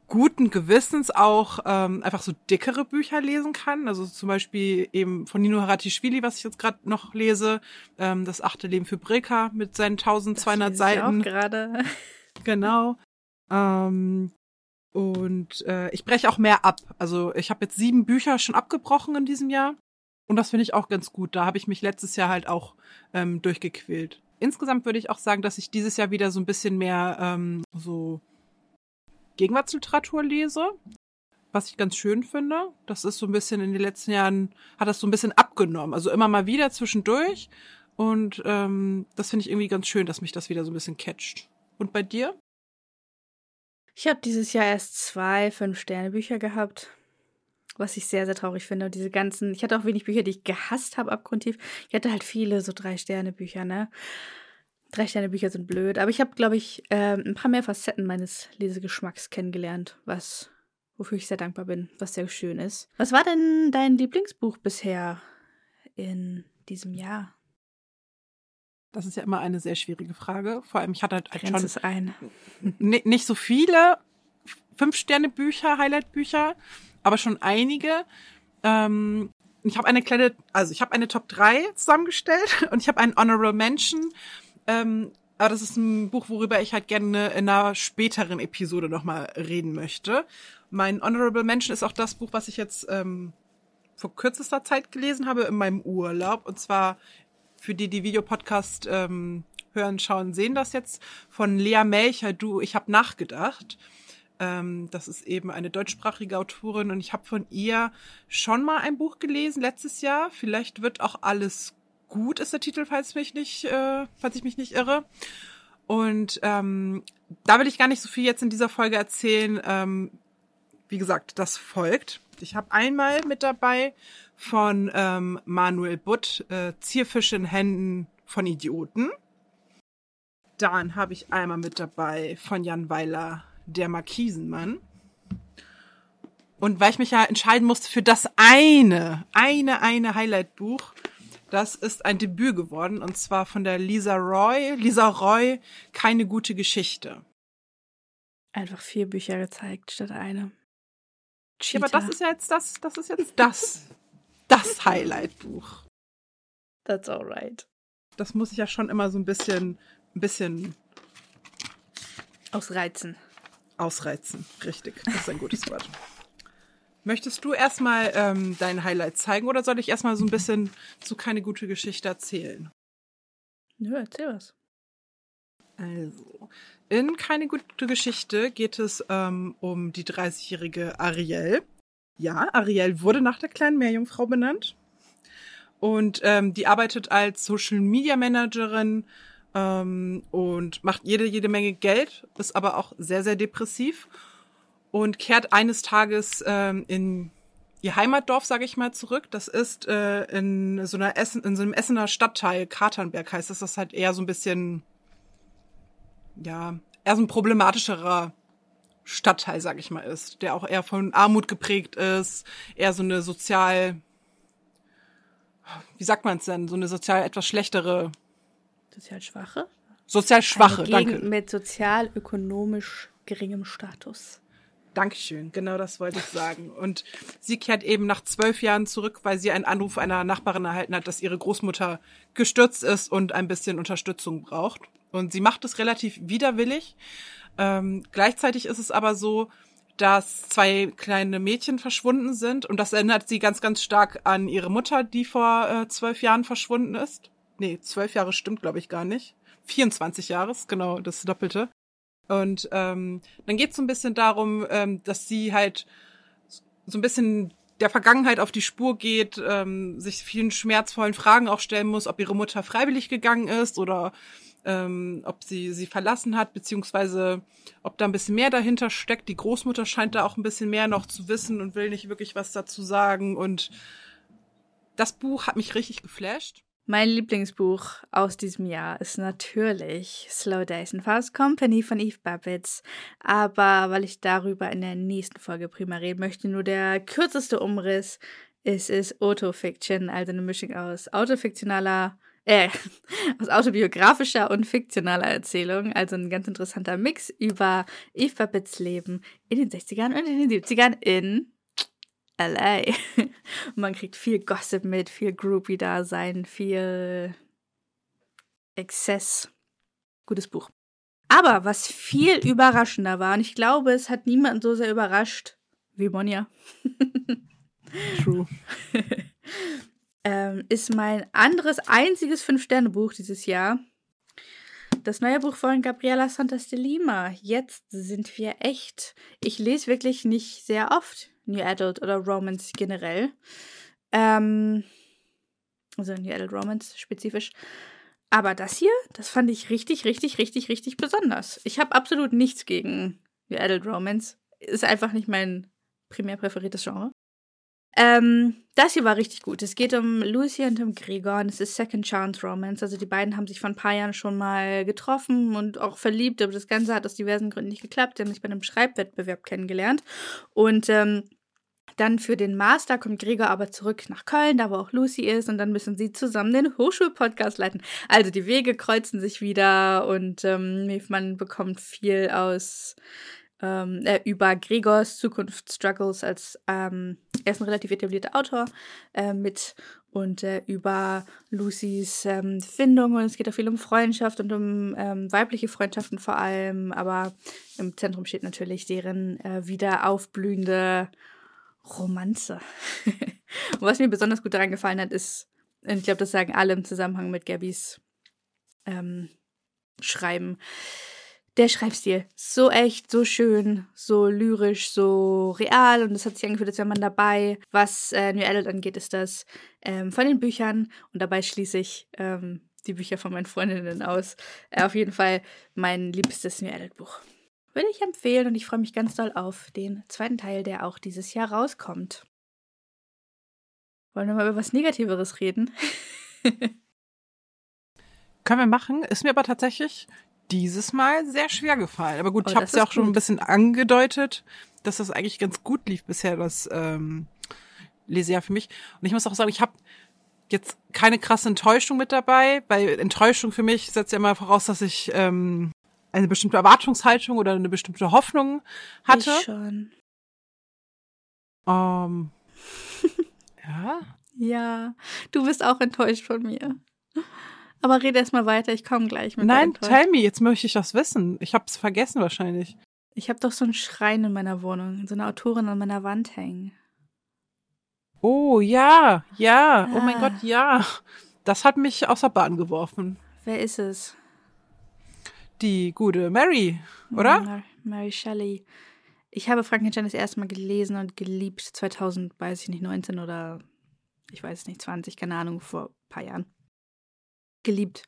guten Gewissens auch ähm, einfach so dickere Bücher lesen kann. Also zum Beispiel eben von Nino Haratischvili, was ich jetzt gerade noch lese, ähm, das achte Leben für Brilka mit seinen 1200 das Seiten. Ich auch gerade. Genau. Ähm, und äh, ich breche auch mehr ab. Also ich habe jetzt sieben Bücher schon abgebrochen in diesem Jahr. Und das finde ich auch ganz gut. Da habe ich mich letztes Jahr halt auch ähm, durchgequält. Insgesamt würde ich auch sagen, dass ich dieses Jahr wieder so ein bisschen mehr ähm, so Gegenwartsliteratur lese, was ich ganz schön finde. Das ist so ein bisschen in den letzten Jahren, hat das so ein bisschen abgenommen. Also immer mal wieder zwischendurch. Und ähm, das finde ich irgendwie ganz schön, dass mich das wieder so ein bisschen catcht. Und bei dir? Ich habe dieses Jahr erst zwei Fünf-Sterne-Bücher gehabt, was ich sehr, sehr traurig finde. Und diese ganzen, ich hatte auch wenig Bücher, die ich gehasst habe, abgrundtief. Ich hatte halt viele so Drei-Sterne-Bücher, ne? Drei-Sterne-Bücher sind blöd. Aber ich habe, glaube ich, äh, ein paar mehr Facetten meines Lesegeschmacks kennengelernt, was, wofür ich sehr dankbar bin, was sehr schön ist. Was war denn dein Lieblingsbuch bisher in diesem Jahr? Das ist ja immer eine sehr schwierige Frage. Vor allem, ich hatte halt schon es ein. nicht so viele Fünf-Sterne-Bücher, Highlight-Bücher, aber schon einige. Ähm, ich habe eine kleine, also ich habe eine Top 3 zusammengestellt und ich habe einen Honorable Mention. Ähm, aber das ist ein Buch, worüber ich halt gerne in einer späteren Episode nochmal reden möchte. Mein Honorable Mention ist auch das Buch, was ich jetzt ähm, vor kürzester Zeit gelesen habe in meinem Urlaub. Und zwar für die, die Videopodcast ähm, hören, schauen, sehen das jetzt von Lea Melcher, du, ich habe nachgedacht. Ähm, das ist eben eine deutschsprachige Autorin und ich habe von ihr schon mal ein Buch gelesen letztes Jahr. Vielleicht wird auch alles gut, ist der Titel, falls mich nicht, äh, falls ich mich nicht irre. Und ähm, da will ich gar nicht so viel jetzt in dieser Folge erzählen. Ähm, wie gesagt, das folgt. Ich habe einmal mit dabei von ähm, Manuel Butt, äh, Zierfisch in Händen von Idioten. Dann habe ich einmal mit dabei von Jan Weiler, der Markisenmann. Und weil ich mich ja entscheiden musste für das eine, eine, eine Highlight-Buch, das ist ein Debüt geworden, und zwar von der Lisa Roy. Lisa Roy, keine gute Geschichte. Einfach vier Bücher gezeigt statt eine. Ja, aber das ist ja jetzt das, das ist jetzt das, das Highlight-Buch. That's alright. Das muss ich ja schon immer so ein bisschen, ein bisschen ausreizen. Ausreizen, richtig. Das ist ein gutes Wort. Möchtest du erstmal ähm, dein Highlight zeigen oder soll ich erstmal so ein bisschen zu keine gute Geschichte erzählen? Nö, erzähl was. Also, in keine gute Geschichte geht es ähm, um die 30-jährige Ariel. Ja, Ariel wurde nach der kleinen Meerjungfrau benannt. Und ähm, die arbeitet als Social Media Managerin ähm, und macht jede, jede Menge Geld, ist aber auch sehr, sehr depressiv und kehrt eines Tages ähm, in ihr Heimatdorf, sage ich mal, zurück. Das ist äh, in so einer Essen, in so einem Essener Stadtteil, Katernberg heißt das, das halt eher so ein bisschen, ja, eher so ein problematischerer Stadtteil, sag ich mal, ist, der auch eher von Armut geprägt ist, eher so eine sozial, wie sagt man es denn, so eine sozial etwas schlechtere. Sozial schwache? Sozial schwache, eine danke. Mit sozial-ökonomisch geringem Status. Dankeschön, genau das wollte ich sagen. Und sie kehrt eben nach zwölf Jahren zurück, weil sie einen Anruf einer Nachbarin erhalten hat, dass ihre Großmutter gestürzt ist und ein bisschen Unterstützung braucht. Und sie macht es relativ widerwillig. Ähm, gleichzeitig ist es aber so, dass zwei kleine Mädchen verschwunden sind. Und das erinnert sie ganz, ganz stark an ihre Mutter, die vor äh, zwölf Jahren verschwunden ist. Nee, zwölf Jahre stimmt, glaube ich, gar nicht. 24 Jahres, genau, das Doppelte. Und ähm, dann geht es so ein bisschen darum, ähm, dass sie halt so ein bisschen der Vergangenheit auf die Spur geht, ähm, sich vielen schmerzvollen Fragen auch stellen muss, ob ihre Mutter freiwillig gegangen ist oder ähm, ob sie sie verlassen hat, beziehungsweise ob da ein bisschen mehr dahinter steckt. Die Großmutter scheint da auch ein bisschen mehr noch zu wissen und will nicht wirklich was dazu sagen. Und das Buch hat mich richtig geflasht. Mein Lieblingsbuch aus diesem Jahr ist natürlich Slow Days in Fast Company von Eve Babbitts. Aber weil ich darüber in der nächsten Folge prima reden möchte, nur der kürzeste Umriss. Es ist Autofiction, also eine Mischung aus autofiktionaler, äh, aus autobiografischer und fiktionaler Erzählung. Also ein ganz interessanter Mix über Eve Babbitts Leben in den 60ern und in den 70ern in LA. Und man kriegt viel Gossip mit, viel Groupie-Dasein, viel Exzess. Gutes Buch. Aber was viel überraschender war, und ich glaube, es hat niemanden so sehr überrascht wie Monja. True. Ähm, ist mein anderes, einziges Fünf-Sterne-Buch dieses Jahr. Das neue Buch von Gabriela Santos de Lima. Jetzt sind wir echt. Ich lese wirklich nicht sehr oft New Adult oder Romance generell. Ähm, also New Adult Romance spezifisch. Aber das hier, das fand ich richtig, richtig, richtig, richtig besonders. Ich habe absolut nichts gegen New Adult Romance. Ist einfach nicht mein primär präferiertes Genre. Ähm, das hier war richtig gut. Es geht um Lucy und um Gregor und es ist Second Chance Romance. Also die beiden haben sich vor ein paar Jahren schon mal getroffen und auch verliebt, aber das Ganze hat aus diversen Gründen nicht geklappt. Die haben sich bei einem Schreibwettbewerb kennengelernt. Und ähm, dann für den Master kommt Gregor aber zurück nach Köln, da wo auch Lucy ist, und dann müssen sie zusammen den Hochschulpodcast leiten. Also die Wege kreuzen sich wieder und ähm, man bekommt viel aus ähm, äh, über Gregors Zukunftsstruggles als ähm, er ist ein relativ etablierter Autor äh, mit und äh, über Lucys ähm, Findung und es geht auch viel um Freundschaft und um ähm, weibliche Freundschaften vor allem, aber im Zentrum steht natürlich deren äh, wieder aufblühende Romanze. und was mir besonders gut daran gefallen hat, ist, und ich glaube, das sagen alle im Zusammenhang mit Gabbys ähm, schreiben. Der Schreibstil, so echt, so schön, so lyrisch, so real und das hat sich angefühlt, als wäre man dabei. Was äh, New Adult angeht, ist das ähm, von den Büchern und dabei schließe ich ähm, die Bücher von meinen Freundinnen aus. Äh, auf jeden Fall mein liebstes New Adult Buch. Würde ich empfehlen und ich freue mich ganz doll auf den zweiten Teil, der auch dieses Jahr rauskommt. Wollen wir mal über was Negativeres reden? Können wir machen. Ist mir aber tatsächlich dieses Mal sehr schwer gefallen. Aber gut, oh, ich habe es ja auch gut. schon ein bisschen angedeutet, dass das eigentlich ganz gut lief bisher, das ähm, lese ja für mich. Und ich muss auch sagen, ich habe jetzt keine krasse Enttäuschung mit dabei, weil Enttäuschung für mich setzt ja immer voraus, dass ich ähm, eine bestimmte Erwartungshaltung oder eine bestimmte Hoffnung hatte. Ich schon. Ähm, ja? Ja, du bist auch enttäuscht von mir. Aber rede erst mal weiter, ich komme gleich mit Nein, tell me, jetzt möchte ich das wissen. Ich hab's vergessen wahrscheinlich. Ich habe doch so einen Schrein in meiner Wohnung, so eine Autorin an meiner Wand hängen. Oh, ja, ja, ah. oh mein ah. Gott, ja. Das hat mich aus der Bahn geworfen. Wer ist es? Die gute Mary, oder? Mary, Mary Shelley. Ich habe Frankenstein das erste Mal gelesen und geliebt 2000, weiß ich nicht, 19 oder ich weiß nicht, 20, keine Ahnung, vor ein paar Jahren. Geliebt.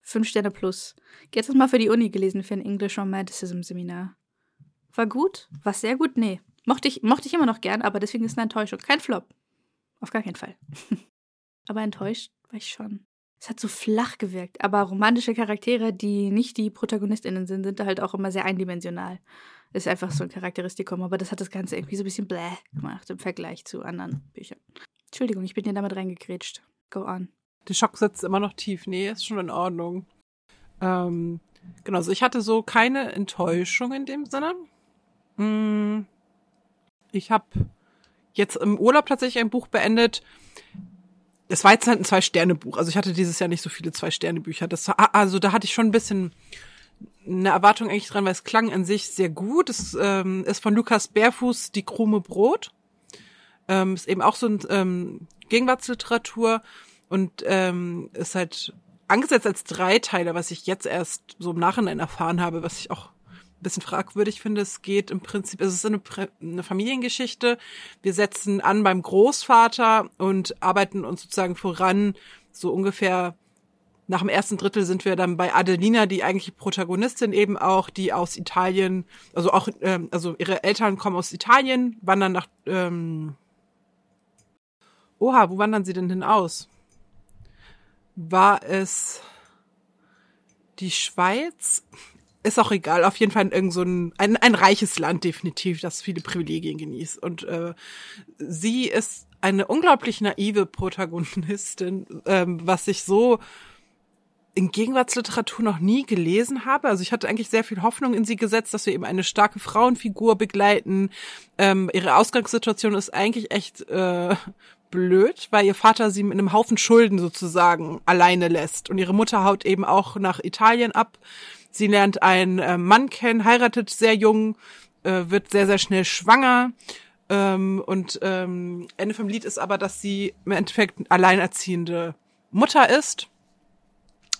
Fünf Sterne plus. Jetzt mal für die Uni gelesen, für ein English Romanticism Seminar. War gut? War sehr gut? Nee. Mochte ich, mochte ich immer noch gern, aber deswegen ist eine Enttäuschung. Kein Flop. Auf gar keinen Fall. aber enttäuscht war ich schon. Es hat so flach gewirkt, aber romantische Charaktere, die nicht die ProtagonistInnen sind, sind halt auch immer sehr eindimensional. Ist einfach so ein Charakteristikum, aber das hat das Ganze irgendwie so ein bisschen bläh gemacht im Vergleich zu anderen Büchern. Entschuldigung, ich bin hier damit reingegrätscht. Go on. Der Schock sitzt immer noch tief. Nee, ist schon in Ordnung. Ähm, genau, also ich hatte so keine Enttäuschung in dem Sinne. Hm, ich habe jetzt im Urlaub tatsächlich ein Buch beendet. Es war jetzt halt ein Zwei-Sterne-Buch. Also ich hatte dieses Jahr nicht so viele Zwei-Sterne-Bücher. Das, also da hatte ich schon ein bisschen eine Erwartung eigentlich dran, weil es klang an sich sehr gut. Es ähm, ist von Lukas Bärfuß Die krumme Brot. Ähm, ist eben auch so ein ähm, Gegenwartsliteratur und ähm, ist halt angesetzt als Dreiteiler, was ich jetzt erst so im Nachhinein erfahren habe, was ich auch ein bisschen fragwürdig finde. Es geht im Prinzip, es ist eine, eine Familiengeschichte. Wir setzen an beim Großvater und arbeiten uns sozusagen voran, so ungefähr nach dem ersten Drittel sind wir dann bei Adelina, die eigentlich Protagonistin eben auch, die aus Italien, also auch, ähm, also ihre Eltern kommen aus Italien, wandern nach, ähm, oha, wo wandern sie denn hin aus? War es die Schweiz? Ist auch egal, auf jeden Fall irgend so ein, ein, ein reiches Land definitiv, das viele Privilegien genießt. Und äh, sie ist eine unglaublich naive Protagonistin, ähm, was sich so in Gegenwartsliteratur noch nie gelesen habe. Also ich hatte eigentlich sehr viel Hoffnung in sie gesetzt, dass wir eben eine starke Frauenfigur begleiten. Ähm, ihre Ausgangssituation ist eigentlich echt äh, blöd, weil ihr Vater sie mit einem Haufen Schulden sozusagen alleine lässt. Und ihre Mutter haut eben auch nach Italien ab. Sie lernt einen äh, Mann kennen, heiratet sehr jung, äh, wird sehr, sehr schnell schwanger. Ähm, und ähm, Ende vom Lied ist aber, dass sie im Endeffekt alleinerziehende Mutter ist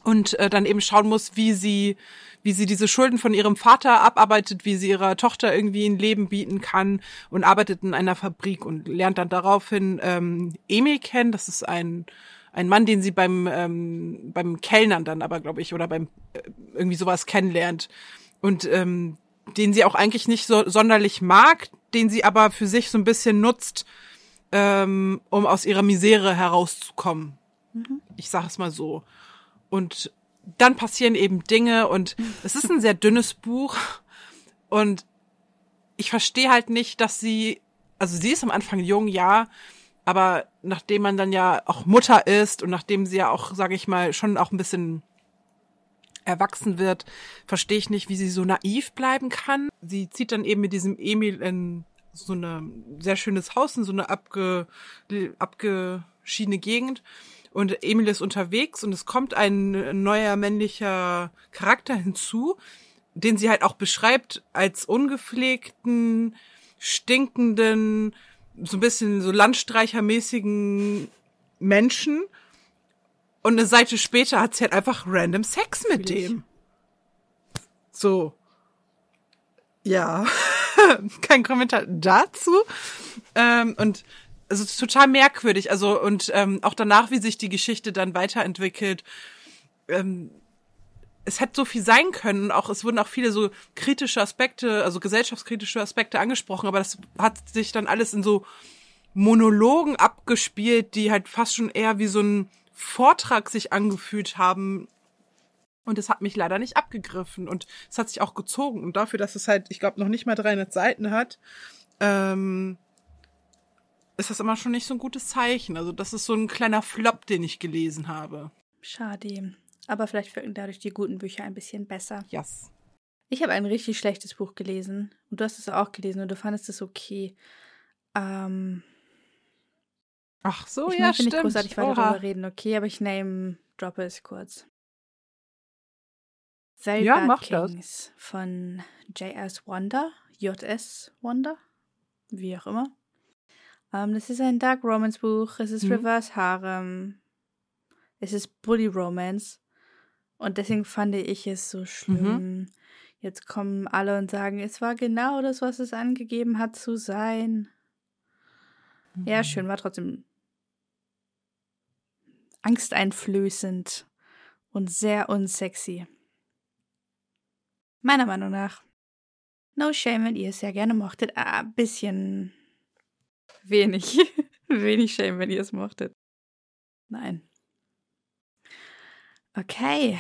und äh, dann eben schauen muss, wie sie wie sie diese Schulden von ihrem Vater abarbeitet, wie sie ihrer Tochter irgendwie ein Leben bieten kann und arbeitet in einer Fabrik und lernt dann daraufhin ähm, Emil kennen. Das ist ein ein Mann, den sie beim ähm, beim Kellnern dann aber glaube ich oder beim äh, irgendwie sowas kennenlernt und ähm, den sie auch eigentlich nicht so sonderlich mag, den sie aber für sich so ein bisschen nutzt, ähm, um aus ihrer Misere herauszukommen. Mhm. Ich sage es mal so. Und dann passieren eben Dinge und es ist ein sehr dünnes Buch und ich verstehe halt nicht, dass sie, also sie ist am Anfang jung, ja, aber nachdem man dann ja auch Mutter ist und nachdem sie ja auch, sage ich mal, schon auch ein bisschen erwachsen wird, verstehe ich nicht, wie sie so naiv bleiben kann. Sie zieht dann eben mit diesem Emil in so ein sehr schönes Haus, in so eine abge, abgeschiedene Gegend und Emil ist unterwegs und es kommt ein neuer männlicher Charakter hinzu, den sie halt auch beschreibt als ungepflegten, stinkenden, so ein bisschen so landstreichermäßigen Menschen. Und eine Seite später hat sie halt einfach random Sex mit dem. So. Ja. Kein Kommentar dazu. Ähm, und also total merkwürdig. Also und ähm, auch danach, wie sich die Geschichte dann weiterentwickelt. Ähm, es hätte so viel sein können. Auch es wurden auch viele so kritische Aspekte, also gesellschaftskritische Aspekte angesprochen, aber das hat sich dann alles in so Monologen abgespielt, die halt fast schon eher wie so ein Vortrag sich angefühlt haben. Und es hat mich leider nicht abgegriffen und es hat sich auch gezogen. Und dafür, dass es halt, ich glaube, noch nicht mal 300 Seiten hat, ähm, ist das immer schon nicht so ein gutes Zeichen. Also das ist so ein kleiner Flop, den ich gelesen habe. Schade. Aber vielleicht wirken dadurch die guten Bücher ein bisschen besser. Yes. Ich habe ein richtig schlechtes Buch gelesen. Und du hast es auch gelesen und du fandest es okay. Ähm, Ach so, ich ja, möchte stimmt. nicht großartig weiter Oha. darüber reden, okay, aber ich name, droppe es kurz. Very Ja, Bad mach das. Kings von J.S. Wonder, J.S. Wonder, wie auch immer. Ähm, das ist ein Dark Romance Buch, es ist Mhm. Reverse Harem, es ist Bully Romance und deswegen fand ich es so schlimm. Mhm. Jetzt kommen alle und sagen, es war genau das, was es angegeben hat zu sein. Ja, Mhm. schön, war trotzdem angsteinflößend und sehr unsexy. Meiner Meinung nach. No shame, wenn ihr es sehr gerne mochtet. Ah, ein bisschen wenig. wenig shame, wenn ihr es mochtet. Nein. Okay.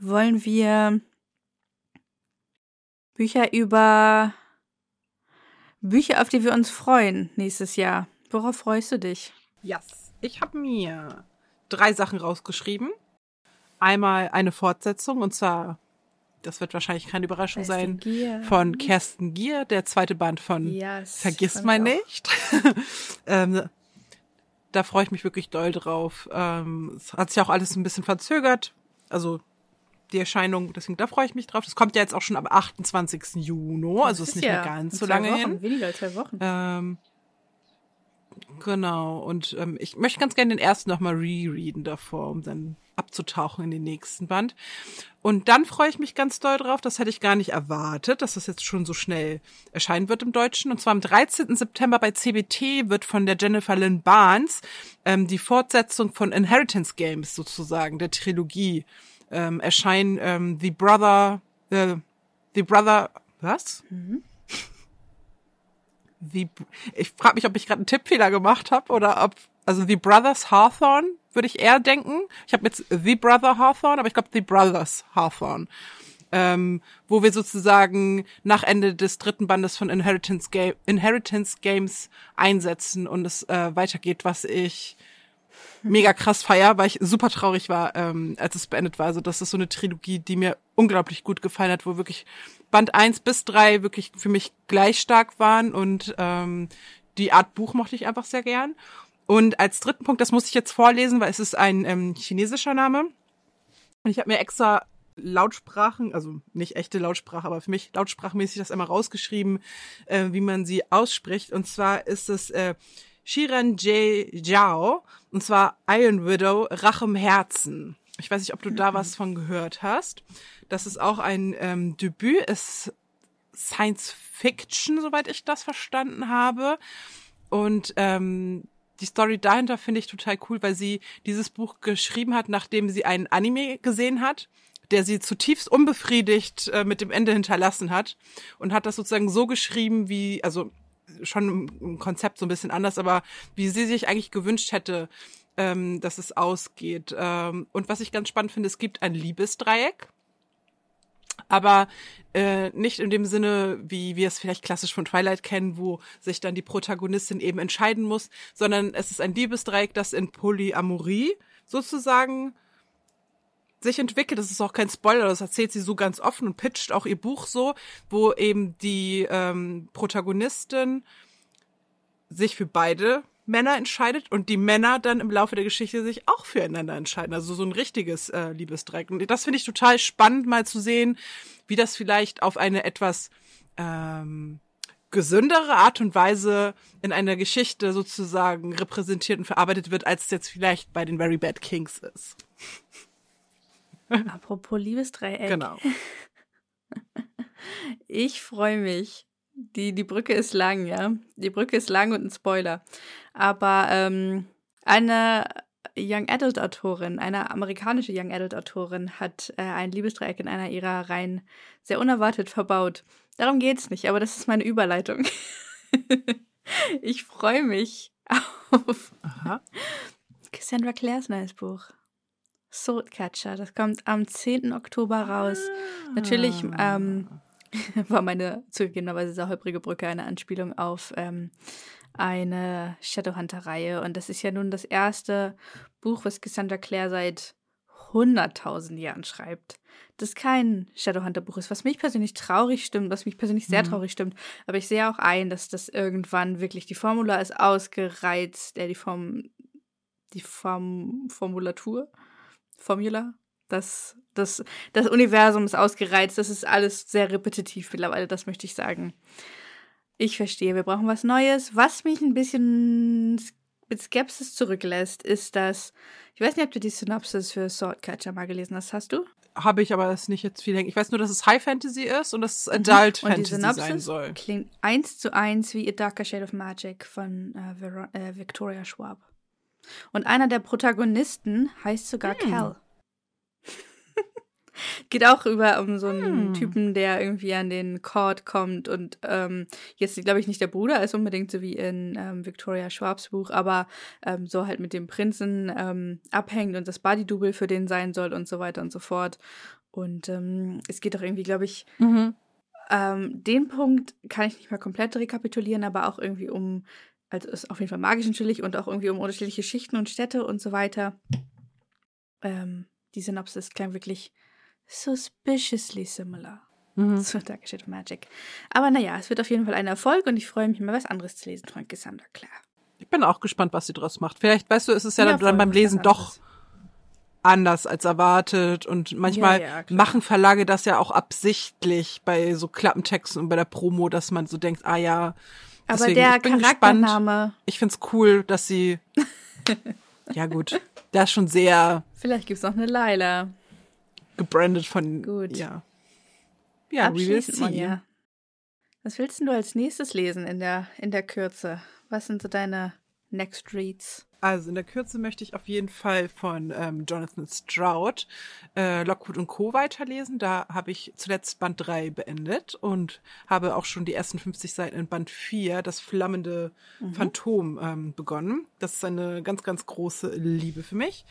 Wollen wir Bücher über Bücher, auf die wir uns freuen nächstes Jahr? Worauf freust du dich? Yes. Ich habe mir drei Sachen rausgeschrieben. Einmal eine Fortsetzung und zwar, das wird wahrscheinlich keine Überraschung sein, Gier. von Kersten Gier, der zweite Band von Yes, Vergiss mal nicht. ähm, da freue ich mich wirklich doll drauf. Ähm, es hat sich auch alles ein bisschen verzögert. Also die Erscheinung, deswegen da freue ich mich drauf. Das kommt ja jetzt auch schon am 28. Juni, also Das ist nicht ja mehr ganz so lange Wochen, hin. Weniger als zwei Wochen. Ähm, genau, und ähm, ich möchte ganz gerne den ersten nochmal rereaden davor, um dann abzutauchen in den nächsten Band. Und dann freue ich mich ganz doll drauf, das hätte ich gar nicht erwartet, dass das jetzt schon so schnell erscheinen wird im Deutschen. Und zwar am 13. September bei CBT wird von der Jennifer Lynn Barnes ähm, die Fortsetzung von Inheritance Games sozusagen, der Trilogie, ähm, erscheinen ähm, The Brother, äh, The Brother, was? The, ich frage mich, ob ich gerade einen Tippfehler gemacht habe oder ob, also The Brothers Hawthorne würde ich eher denken. Ich habe jetzt The Brother Hawthorne, aber ich glaube The Brothers Hawthorne. Ähm, wo wir sozusagen nach Ende des dritten Bandes von Inheritance, Ga Inheritance Games einsetzen und es äh, weitergeht, was ich mega krass feier, weil ich super traurig war, ähm, als es beendet war. Also das ist so eine Trilogie, die mir unglaublich gut gefallen hat, wo wirklich Band 1 bis 3 wirklich für mich gleich stark waren und ähm, die Art Buch mochte ich einfach sehr gern. Und als dritten Punkt, das muss ich jetzt vorlesen, weil es ist ein ähm, chinesischer Name. Und ich habe mir extra Lautsprachen, also nicht echte Lautsprache, aber für mich lautsprachmäßig das einmal rausgeschrieben, äh, wie man sie ausspricht. Und zwar ist es äh, Shiran J. Jiao, und zwar Iron Widow, Rache im Herzen. Ich weiß nicht, ob du da was von gehört hast. Das ist auch ein ähm, Debüt, ist Science Fiction, soweit ich das verstanden habe. Und ähm, die Story dahinter finde ich total cool, weil sie dieses Buch geschrieben hat, nachdem sie einen Anime gesehen hat, der sie zutiefst unbefriedigt äh, mit dem Ende hinterlassen hat und hat das sozusagen so geschrieben, wie, also schon im- Konzept so ein bisschen anders, aber wie sie sich eigentlich gewünscht hätte, ähm, dass es ausgeht. Ähm, und was ich ganz spannend finde, es gibt ein Liebesdreieck aber äh, nicht in dem Sinne, wie wir es vielleicht klassisch von Twilight kennen, wo sich dann die Protagonistin eben entscheiden muss, sondern es ist ein Liebesdreieck, das in Polyamorie sozusagen sich entwickelt. Das ist auch kein Spoiler, das erzählt sie so ganz offen und pitcht auch ihr Buch so, wo eben die ähm, Protagonistin sich für beide Männer entscheidet und die Männer dann im Laufe der Geschichte sich auch füreinander entscheiden. Also so ein richtiges äh, Liebesdreieck. Und das finde ich total spannend, mal zu sehen, wie das vielleicht auf eine etwas ähm, gesündere Art und Weise in einer Geschichte sozusagen repräsentiert und verarbeitet wird, als es jetzt vielleicht bei den Very Bad Kings ist. Apropos Liebesdreieck. Genau. Ich freue mich. Die, die Brücke ist lang, ja. Die Brücke ist lang und ein Spoiler. Aber ähm, eine Young Adult Autorin, eine amerikanische Young Adult Autorin, hat äh, ein Liebesdreieck in einer ihrer Reihen sehr unerwartet verbaut. Darum geht's nicht, aber das ist meine Überleitung. ich freue mich auf Aha. Cassandra Clares neues Buch. Swordcatcher. Das kommt am 10. Oktober raus. Ah. Natürlich ähm, war meine zugegebenerweise sehr holprige Brücke eine Anspielung auf ähm, eine Shadowhunter-Reihe. Und das ist ja nun das erste Buch, was Cassandra Clare seit 100.000 Jahren schreibt. Das kein Shadowhunter-Buch ist, was mich persönlich traurig stimmt, was mich persönlich sehr mhm. traurig stimmt. Aber ich sehe auch ein, dass das irgendwann wirklich die Formula ist ausgereizt, äh, die Form, die Form, Formulatur, Formula, das, das, das Universum ist ausgereizt, das ist alles sehr repetitiv mittlerweile, das möchte ich sagen. Ich verstehe, wir brauchen was Neues. Was mich ein bisschen mit Skepsis zurücklässt, ist, dass, ich weiß nicht, ob du die Synopsis für Swordcatcher mal gelesen hast. Hast du? Habe ich, aber das nicht jetzt viel länger. Ich weiß nur, dass es High Fantasy ist und dass es mhm. Adult mhm. Fantasy sein soll. Klingt eins zu eins wie A Darker Shade of Magic von äh, äh, Victoria Schwab. Und einer der Protagonisten heißt sogar hm. Cal. Geht auch über um so einen hm. Typen, der irgendwie an den Court kommt und ähm, jetzt, glaube ich, nicht der Bruder ist unbedingt so wie in ähm, Victoria Schwabs Buch, aber ähm, so halt mit dem Prinzen ähm, abhängt und das Body-Double für den sein soll und so weiter und so fort. Und ähm, es geht doch irgendwie, glaube ich, mhm. ähm, den Punkt kann ich nicht mal komplett rekapitulieren, aber auch irgendwie um, also ist auf jeden Fall magisch natürlich und auch irgendwie um unterschiedliche Schichten und Städte und so weiter. Ähm, die Synopsis klang wirklich suspiciously similar mhm. zu Dark Shade of Magic. Aber naja, es wird auf jeden Fall ein Erfolg und ich freue mich mal was anderes zu lesen von Cassandra Clare. Ich bin auch gespannt, was sie draus macht. Vielleicht, weißt du, ist es ja, ja dann beim Lesen doch anders als erwartet und manchmal ja, ja, machen Verlage das ja auch absichtlich bei so Klappentexten und bei der Promo, dass man so denkt, ah ja, aber der ich Charaktername. Ich find's cool, dass sie ja gut, das ist schon sehr Vielleicht gibt's noch eine Laila gebrandet von. Gut. Ja. Ja, Abschließend, Monja. Was willst du als nächstes lesen in der, in der Kürze? Was sind so deine Next Reads? Also in der Kürze möchte ich auf jeden Fall von ähm, Jonathan Stroud äh, Lockwood und Co. weiterlesen. Da habe ich zuletzt Band 3 beendet und habe auch schon die ersten 50 Seiten in Band 4, das flammende mhm. Phantom, ähm, begonnen. Das ist eine ganz, ganz große Liebe für mich.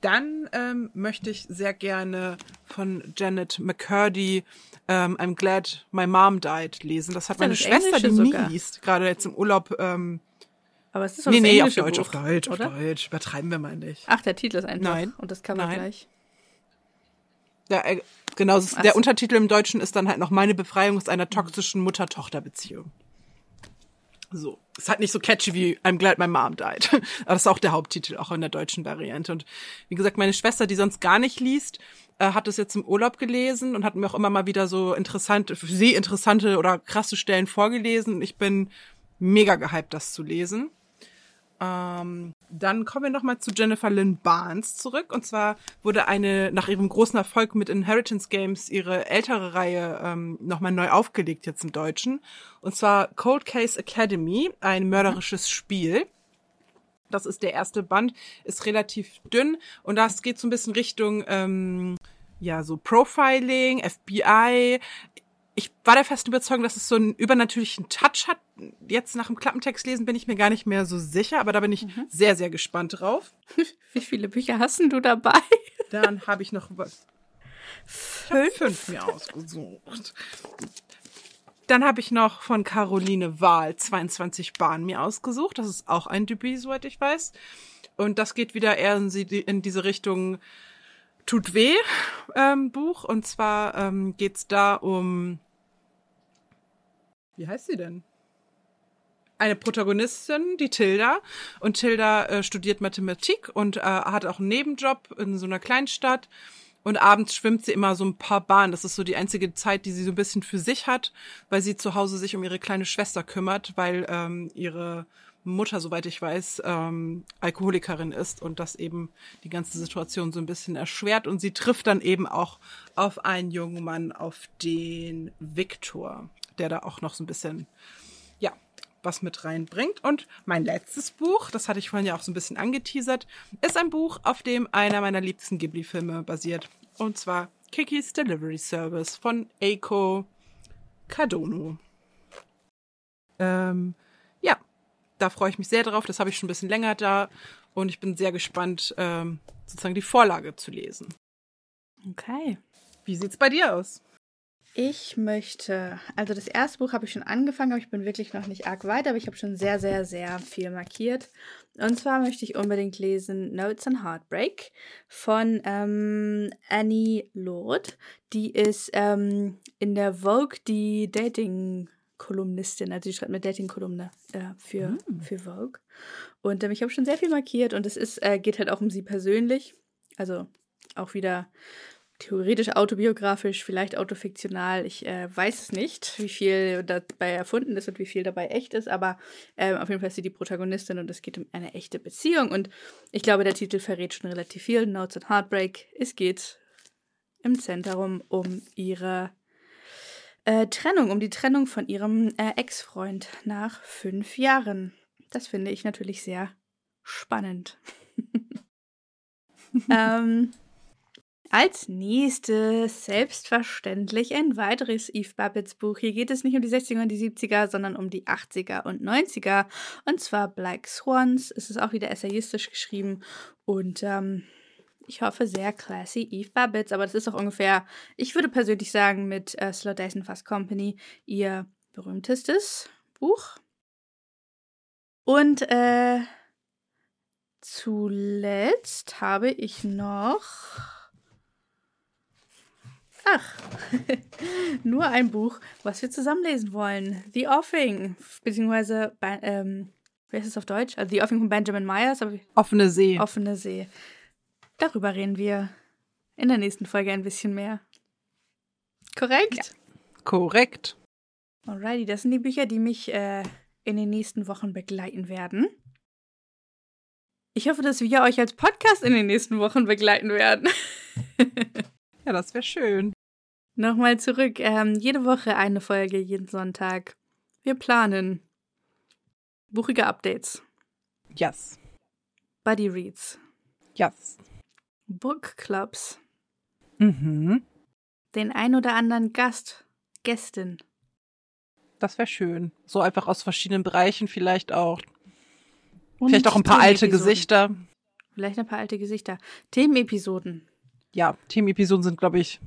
Dann ähm, möchte ich sehr gerne von Janet McCurdy ähm, I'm Glad My Mom Died lesen. Das hat meine das Schwester, die sogar. nie liest, gerade jetzt im Urlaub. Ähm, aber es ist nee, nee, auf Deutsch, Buch, auf Deutsch, oder? auf Deutsch. Übertreiben wir mal nicht. Ach, der Titel ist einfach. Nein. Und das Cover Nein. gleich. Ja, äh, genau. Der so. Untertitel im Deutschen ist dann halt noch meine Befreiung aus einer toxischen Mutter-Tochter-Beziehung. So. Es hat nicht so catchy wie I'm glad my mom died. Aber das ist auch der Haupttitel, auch in der deutschen Variante. Und wie gesagt, meine Schwester, die sonst gar nicht liest, äh, hat es jetzt im Urlaub gelesen und hat mir auch immer mal wieder so interessante, für sie interessante oder krasse Stellen vorgelesen. Ich bin mega gehypt, das zu lesen. Ähm, dann kommen wir nochmal zu Jennifer Lynn Barnes zurück. Und zwar wurde eine, nach ihrem großen Erfolg mit Inheritance Games, ihre ältere Reihe ähm, nochmal neu aufgelegt jetzt im Deutschen. Und zwar Cold Case Academy, ein mörderisches Spiel. Das ist der erste Band, ist relativ dünn und das geht so ein bisschen Richtung ähm, ja so Profiling, FBI ich war der festen Überzeugung, dass es so einen übernatürlichen Touch hat. Jetzt nach dem Klappentext lesen bin ich mir gar nicht mehr so sicher, aber da bin ich mhm. sehr, sehr gespannt drauf. Wie viele Bücher hast du dabei? Dann habe ich noch was. Fünf? fünf mir ausgesucht. Dann habe ich noch von Caroline Wahl 22 Bahnen mir ausgesucht. Das ist auch ein Debüt, soweit ich weiß. Und das geht wieder eher in, in diese Richtung Tut weh ähm, Buch. Und zwar ähm, geht da um wie heißt sie denn? Eine Protagonistin, die Tilda. Und Tilda äh, studiert Mathematik und äh, hat auch einen Nebenjob in so einer Kleinstadt. Und abends schwimmt sie immer so ein paar Bahnen. Das ist so die einzige Zeit, die sie so ein bisschen für sich hat, weil sie zu Hause sich um ihre kleine Schwester kümmert, weil ähm, ihre Mutter, soweit ich weiß, ähm, Alkoholikerin ist und das eben die ganze Situation so ein bisschen erschwert. Und sie trifft dann eben auch auf einen jungen Mann, auf den Viktor, der da auch noch so ein bisschen, ja, was mit reinbringt. Und mein letztes Buch, das hatte ich vorhin ja auch so ein bisschen angeteasert, ist ein Buch, auf dem einer meiner liebsten Ghibli-Filme basiert. Und zwar Kikis Delivery Service von Eiko Kadono. Ähm, da freue ich mich sehr drauf. Das habe ich schon ein bisschen länger da und ich bin sehr gespannt, ähm, sozusagen die Vorlage zu lesen. Okay. Wie sieht's bei dir aus? Ich möchte, also das erste Buch habe ich schon angefangen, aber ich bin wirklich noch nicht arg weit, aber ich habe schon sehr, sehr, sehr viel markiert. Und zwar möchte ich unbedingt lesen Notes on Heartbreak von ähm, Annie Lord. Die ist ähm, in der Vogue die Dating-Kolumnistin, also sie schreibt eine Dating-Kolumne äh, für, mm. für Vogue. Und ähm, ich habe schon sehr viel markiert und es ist, äh, geht halt auch um sie persönlich. Also auch wieder theoretisch autobiografisch, vielleicht autofiktional. Ich äh, weiß es nicht, wie viel dabei erfunden ist und wie viel dabei echt ist, aber ähm, auf jeden Fall ist sie die Protagonistin und es geht um eine echte Beziehung. Und ich glaube, der Titel verrät schon relativ viel. Notes on Heartbreak. Es geht im Zentrum um ihre äh, Trennung, um die Trennung von ihrem äh, Ex-Freund nach fünf Jahren. Das finde ich natürlich sehr spannend. ähm, als nächstes selbstverständlich ein weiteres Eve Babbitts Buch. Hier geht es nicht um die 60er und die 70er, sondern um die 80er und 90er. Und zwar Black Swans. Es ist auch wieder essayistisch geschrieben und ähm, ich hoffe sehr classy Eve Babbitts. Aber das ist auch ungefähr, ich würde persönlich sagen, mit äh, and Fast Company ihr berühmtestes Buch. Und äh, zuletzt habe ich noch Ach, nur ein Buch, was wir zusammen lesen wollen. The Offing, beziehungsweise, ähm, wie heißt es auf Deutsch? Also The Offing von Benjamin Myers. Offene See. Offene See. Darüber reden wir in der nächsten Folge ein bisschen mehr. Korrekt? Ja. Korrekt. Alrighty, das sind die Bücher, die mich äh, in den nächsten Wochen begleiten werden. Ich hoffe, dass wir euch als Podcast in den nächsten Wochen begleiten werden. Ja, das wäre schön. Nochmal zurück. Ähm, jede Woche eine Folge, jeden Sonntag. Wir planen. Buchige Updates. Yes. Buddy Reads. Yes. Book Clubs. Mhm. Den ein oder anderen Gast, Gästin. Das wäre schön. So einfach aus verschiedenen Bereichen vielleicht auch. Und vielleicht auch ein paar alte Gesichter. Vielleicht ein paar alte Gesichter. Themenepisoden ja, Team-Episoden sind, glaube ich,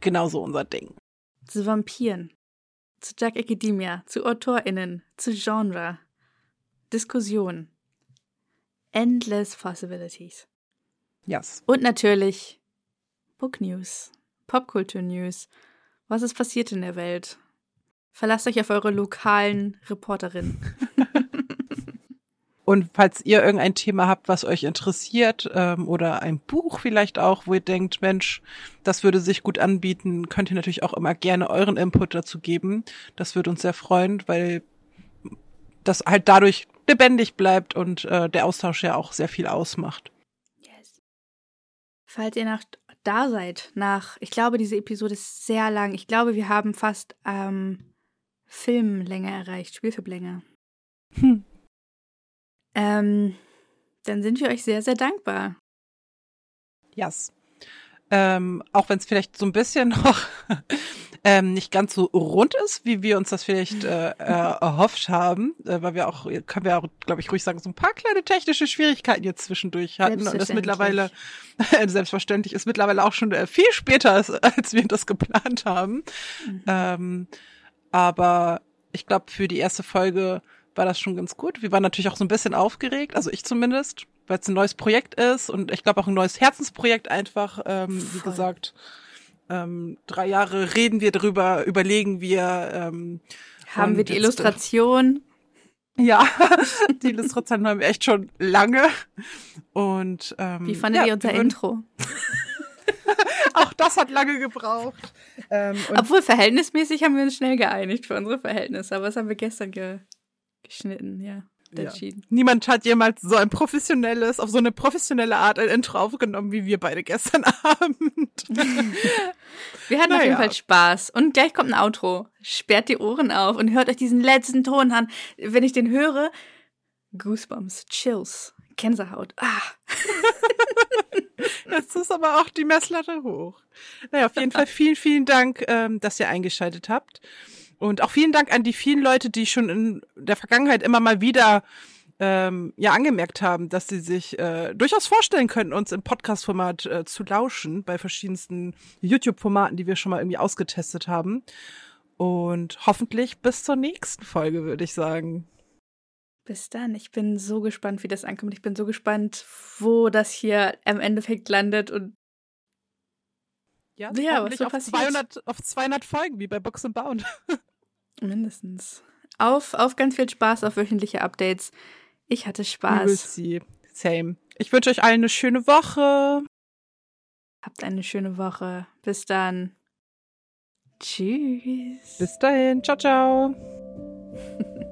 genauso unser Ding. Zu Vampiren, zu Jack Academia, zu AutorInnen, zu Genre, Diskussion. Endless possibilities. Yes. Und natürlich Book News, Popkultur News. Was ist passiert in der Welt? Verlasst euch auf eure lokalen Reporterinnen. Und falls ihr irgendein Thema habt, was euch interessiert, ähm, oder ein Buch vielleicht auch, wo ihr denkt, Mensch, das würde sich gut anbieten, könnt ihr natürlich auch immer gerne euren Input dazu geben. Das würde uns sehr freuen, weil das halt dadurch lebendig bleibt und äh, der Austausch ja auch sehr viel ausmacht. Falls ihr nach da seid, nach, ich glaube, diese Episode ist sehr lang. Ich glaube, wir haben fast ähm, Filmlänge erreicht, Spielfilmlänge. Hm. Ähm, dann sind wir euch sehr, sehr dankbar. Yes. Ähm, auch wenn es vielleicht so ein bisschen noch ähm, nicht ganz so rund ist, wie wir uns das vielleicht äh, äh, erhofft haben, äh, weil wir auch, können wir auch, glaube ich, ruhig sagen, so ein paar kleine technische Schwierigkeiten jetzt zwischendurch hatten und das mittlerweile selbstverständlich ist mittlerweile auch schon äh, viel später, als, als wir das geplant haben. Mhm. Ähm, aber ich glaube, für die erste Folge war das schon ganz gut. Wir waren natürlich auch so ein bisschen aufgeregt, also ich zumindest, weil es ein neues Projekt ist und ich glaube auch ein neues Herzensprojekt einfach, ähm, wie gesagt. Ähm, drei Jahre reden wir drüber, überlegen wir. Ähm, haben wir die Illustration? Ja, die Illustration haben wir echt schon lange. Und ähm, wie fandet ja, ihr unser Intro? auch das hat lange gebraucht. Ähm, Obwohl verhältnismäßig haben wir uns schnell geeinigt für unsere Verhältnisse, aber das haben wir gestern ge geschnitten, ja. Entschieden. Ja. Niemand hat jemals so ein professionelles, auf so eine professionelle Art ein Intro aufgenommen, wie wir beide gestern Abend. wir hatten naja. auf jeden Fall Spaß. Und gleich kommt ein Outro. Sperrt die Ohren auf und hört euch diesen letzten Ton an. Wenn ich den höre, Goosebumps, Chills, Gänsehaut. Ah. Jetzt ist aber auch die Messlatte hoch. Naja, auf jeden Fall vielen, vielen Dank, ähm, dass ihr eingeschaltet habt. Und auch vielen Dank an die vielen Leute, die schon in der Vergangenheit immer mal wieder ähm, ja angemerkt haben, dass sie sich äh, durchaus vorstellen könnten, uns im Podcast-Format äh, zu lauschen, bei verschiedensten YouTube-Formaten, die wir schon mal irgendwie ausgetestet haben. Und hoffentlich bis zur nächsten Folge, würde ich sagen. Bis dann. Ich bin so gespannt, wie das ankommt. Ich bin so gespannt, wo das hier im Endeffekt landet und ja, ja was so auf passiert. 200, auf 200 Folgen, wie bei Box and Bound. Mindestens. Auf, auf ganz viel Spaß, auf wöchentliche Updates. Ich hatte Spaß. Sie. Same. Ich wünsche euch allen eine schöne Woche. Habt eine schöne Woche. Bis dann. Tschüss. Bis dahin. Ciao, ciao.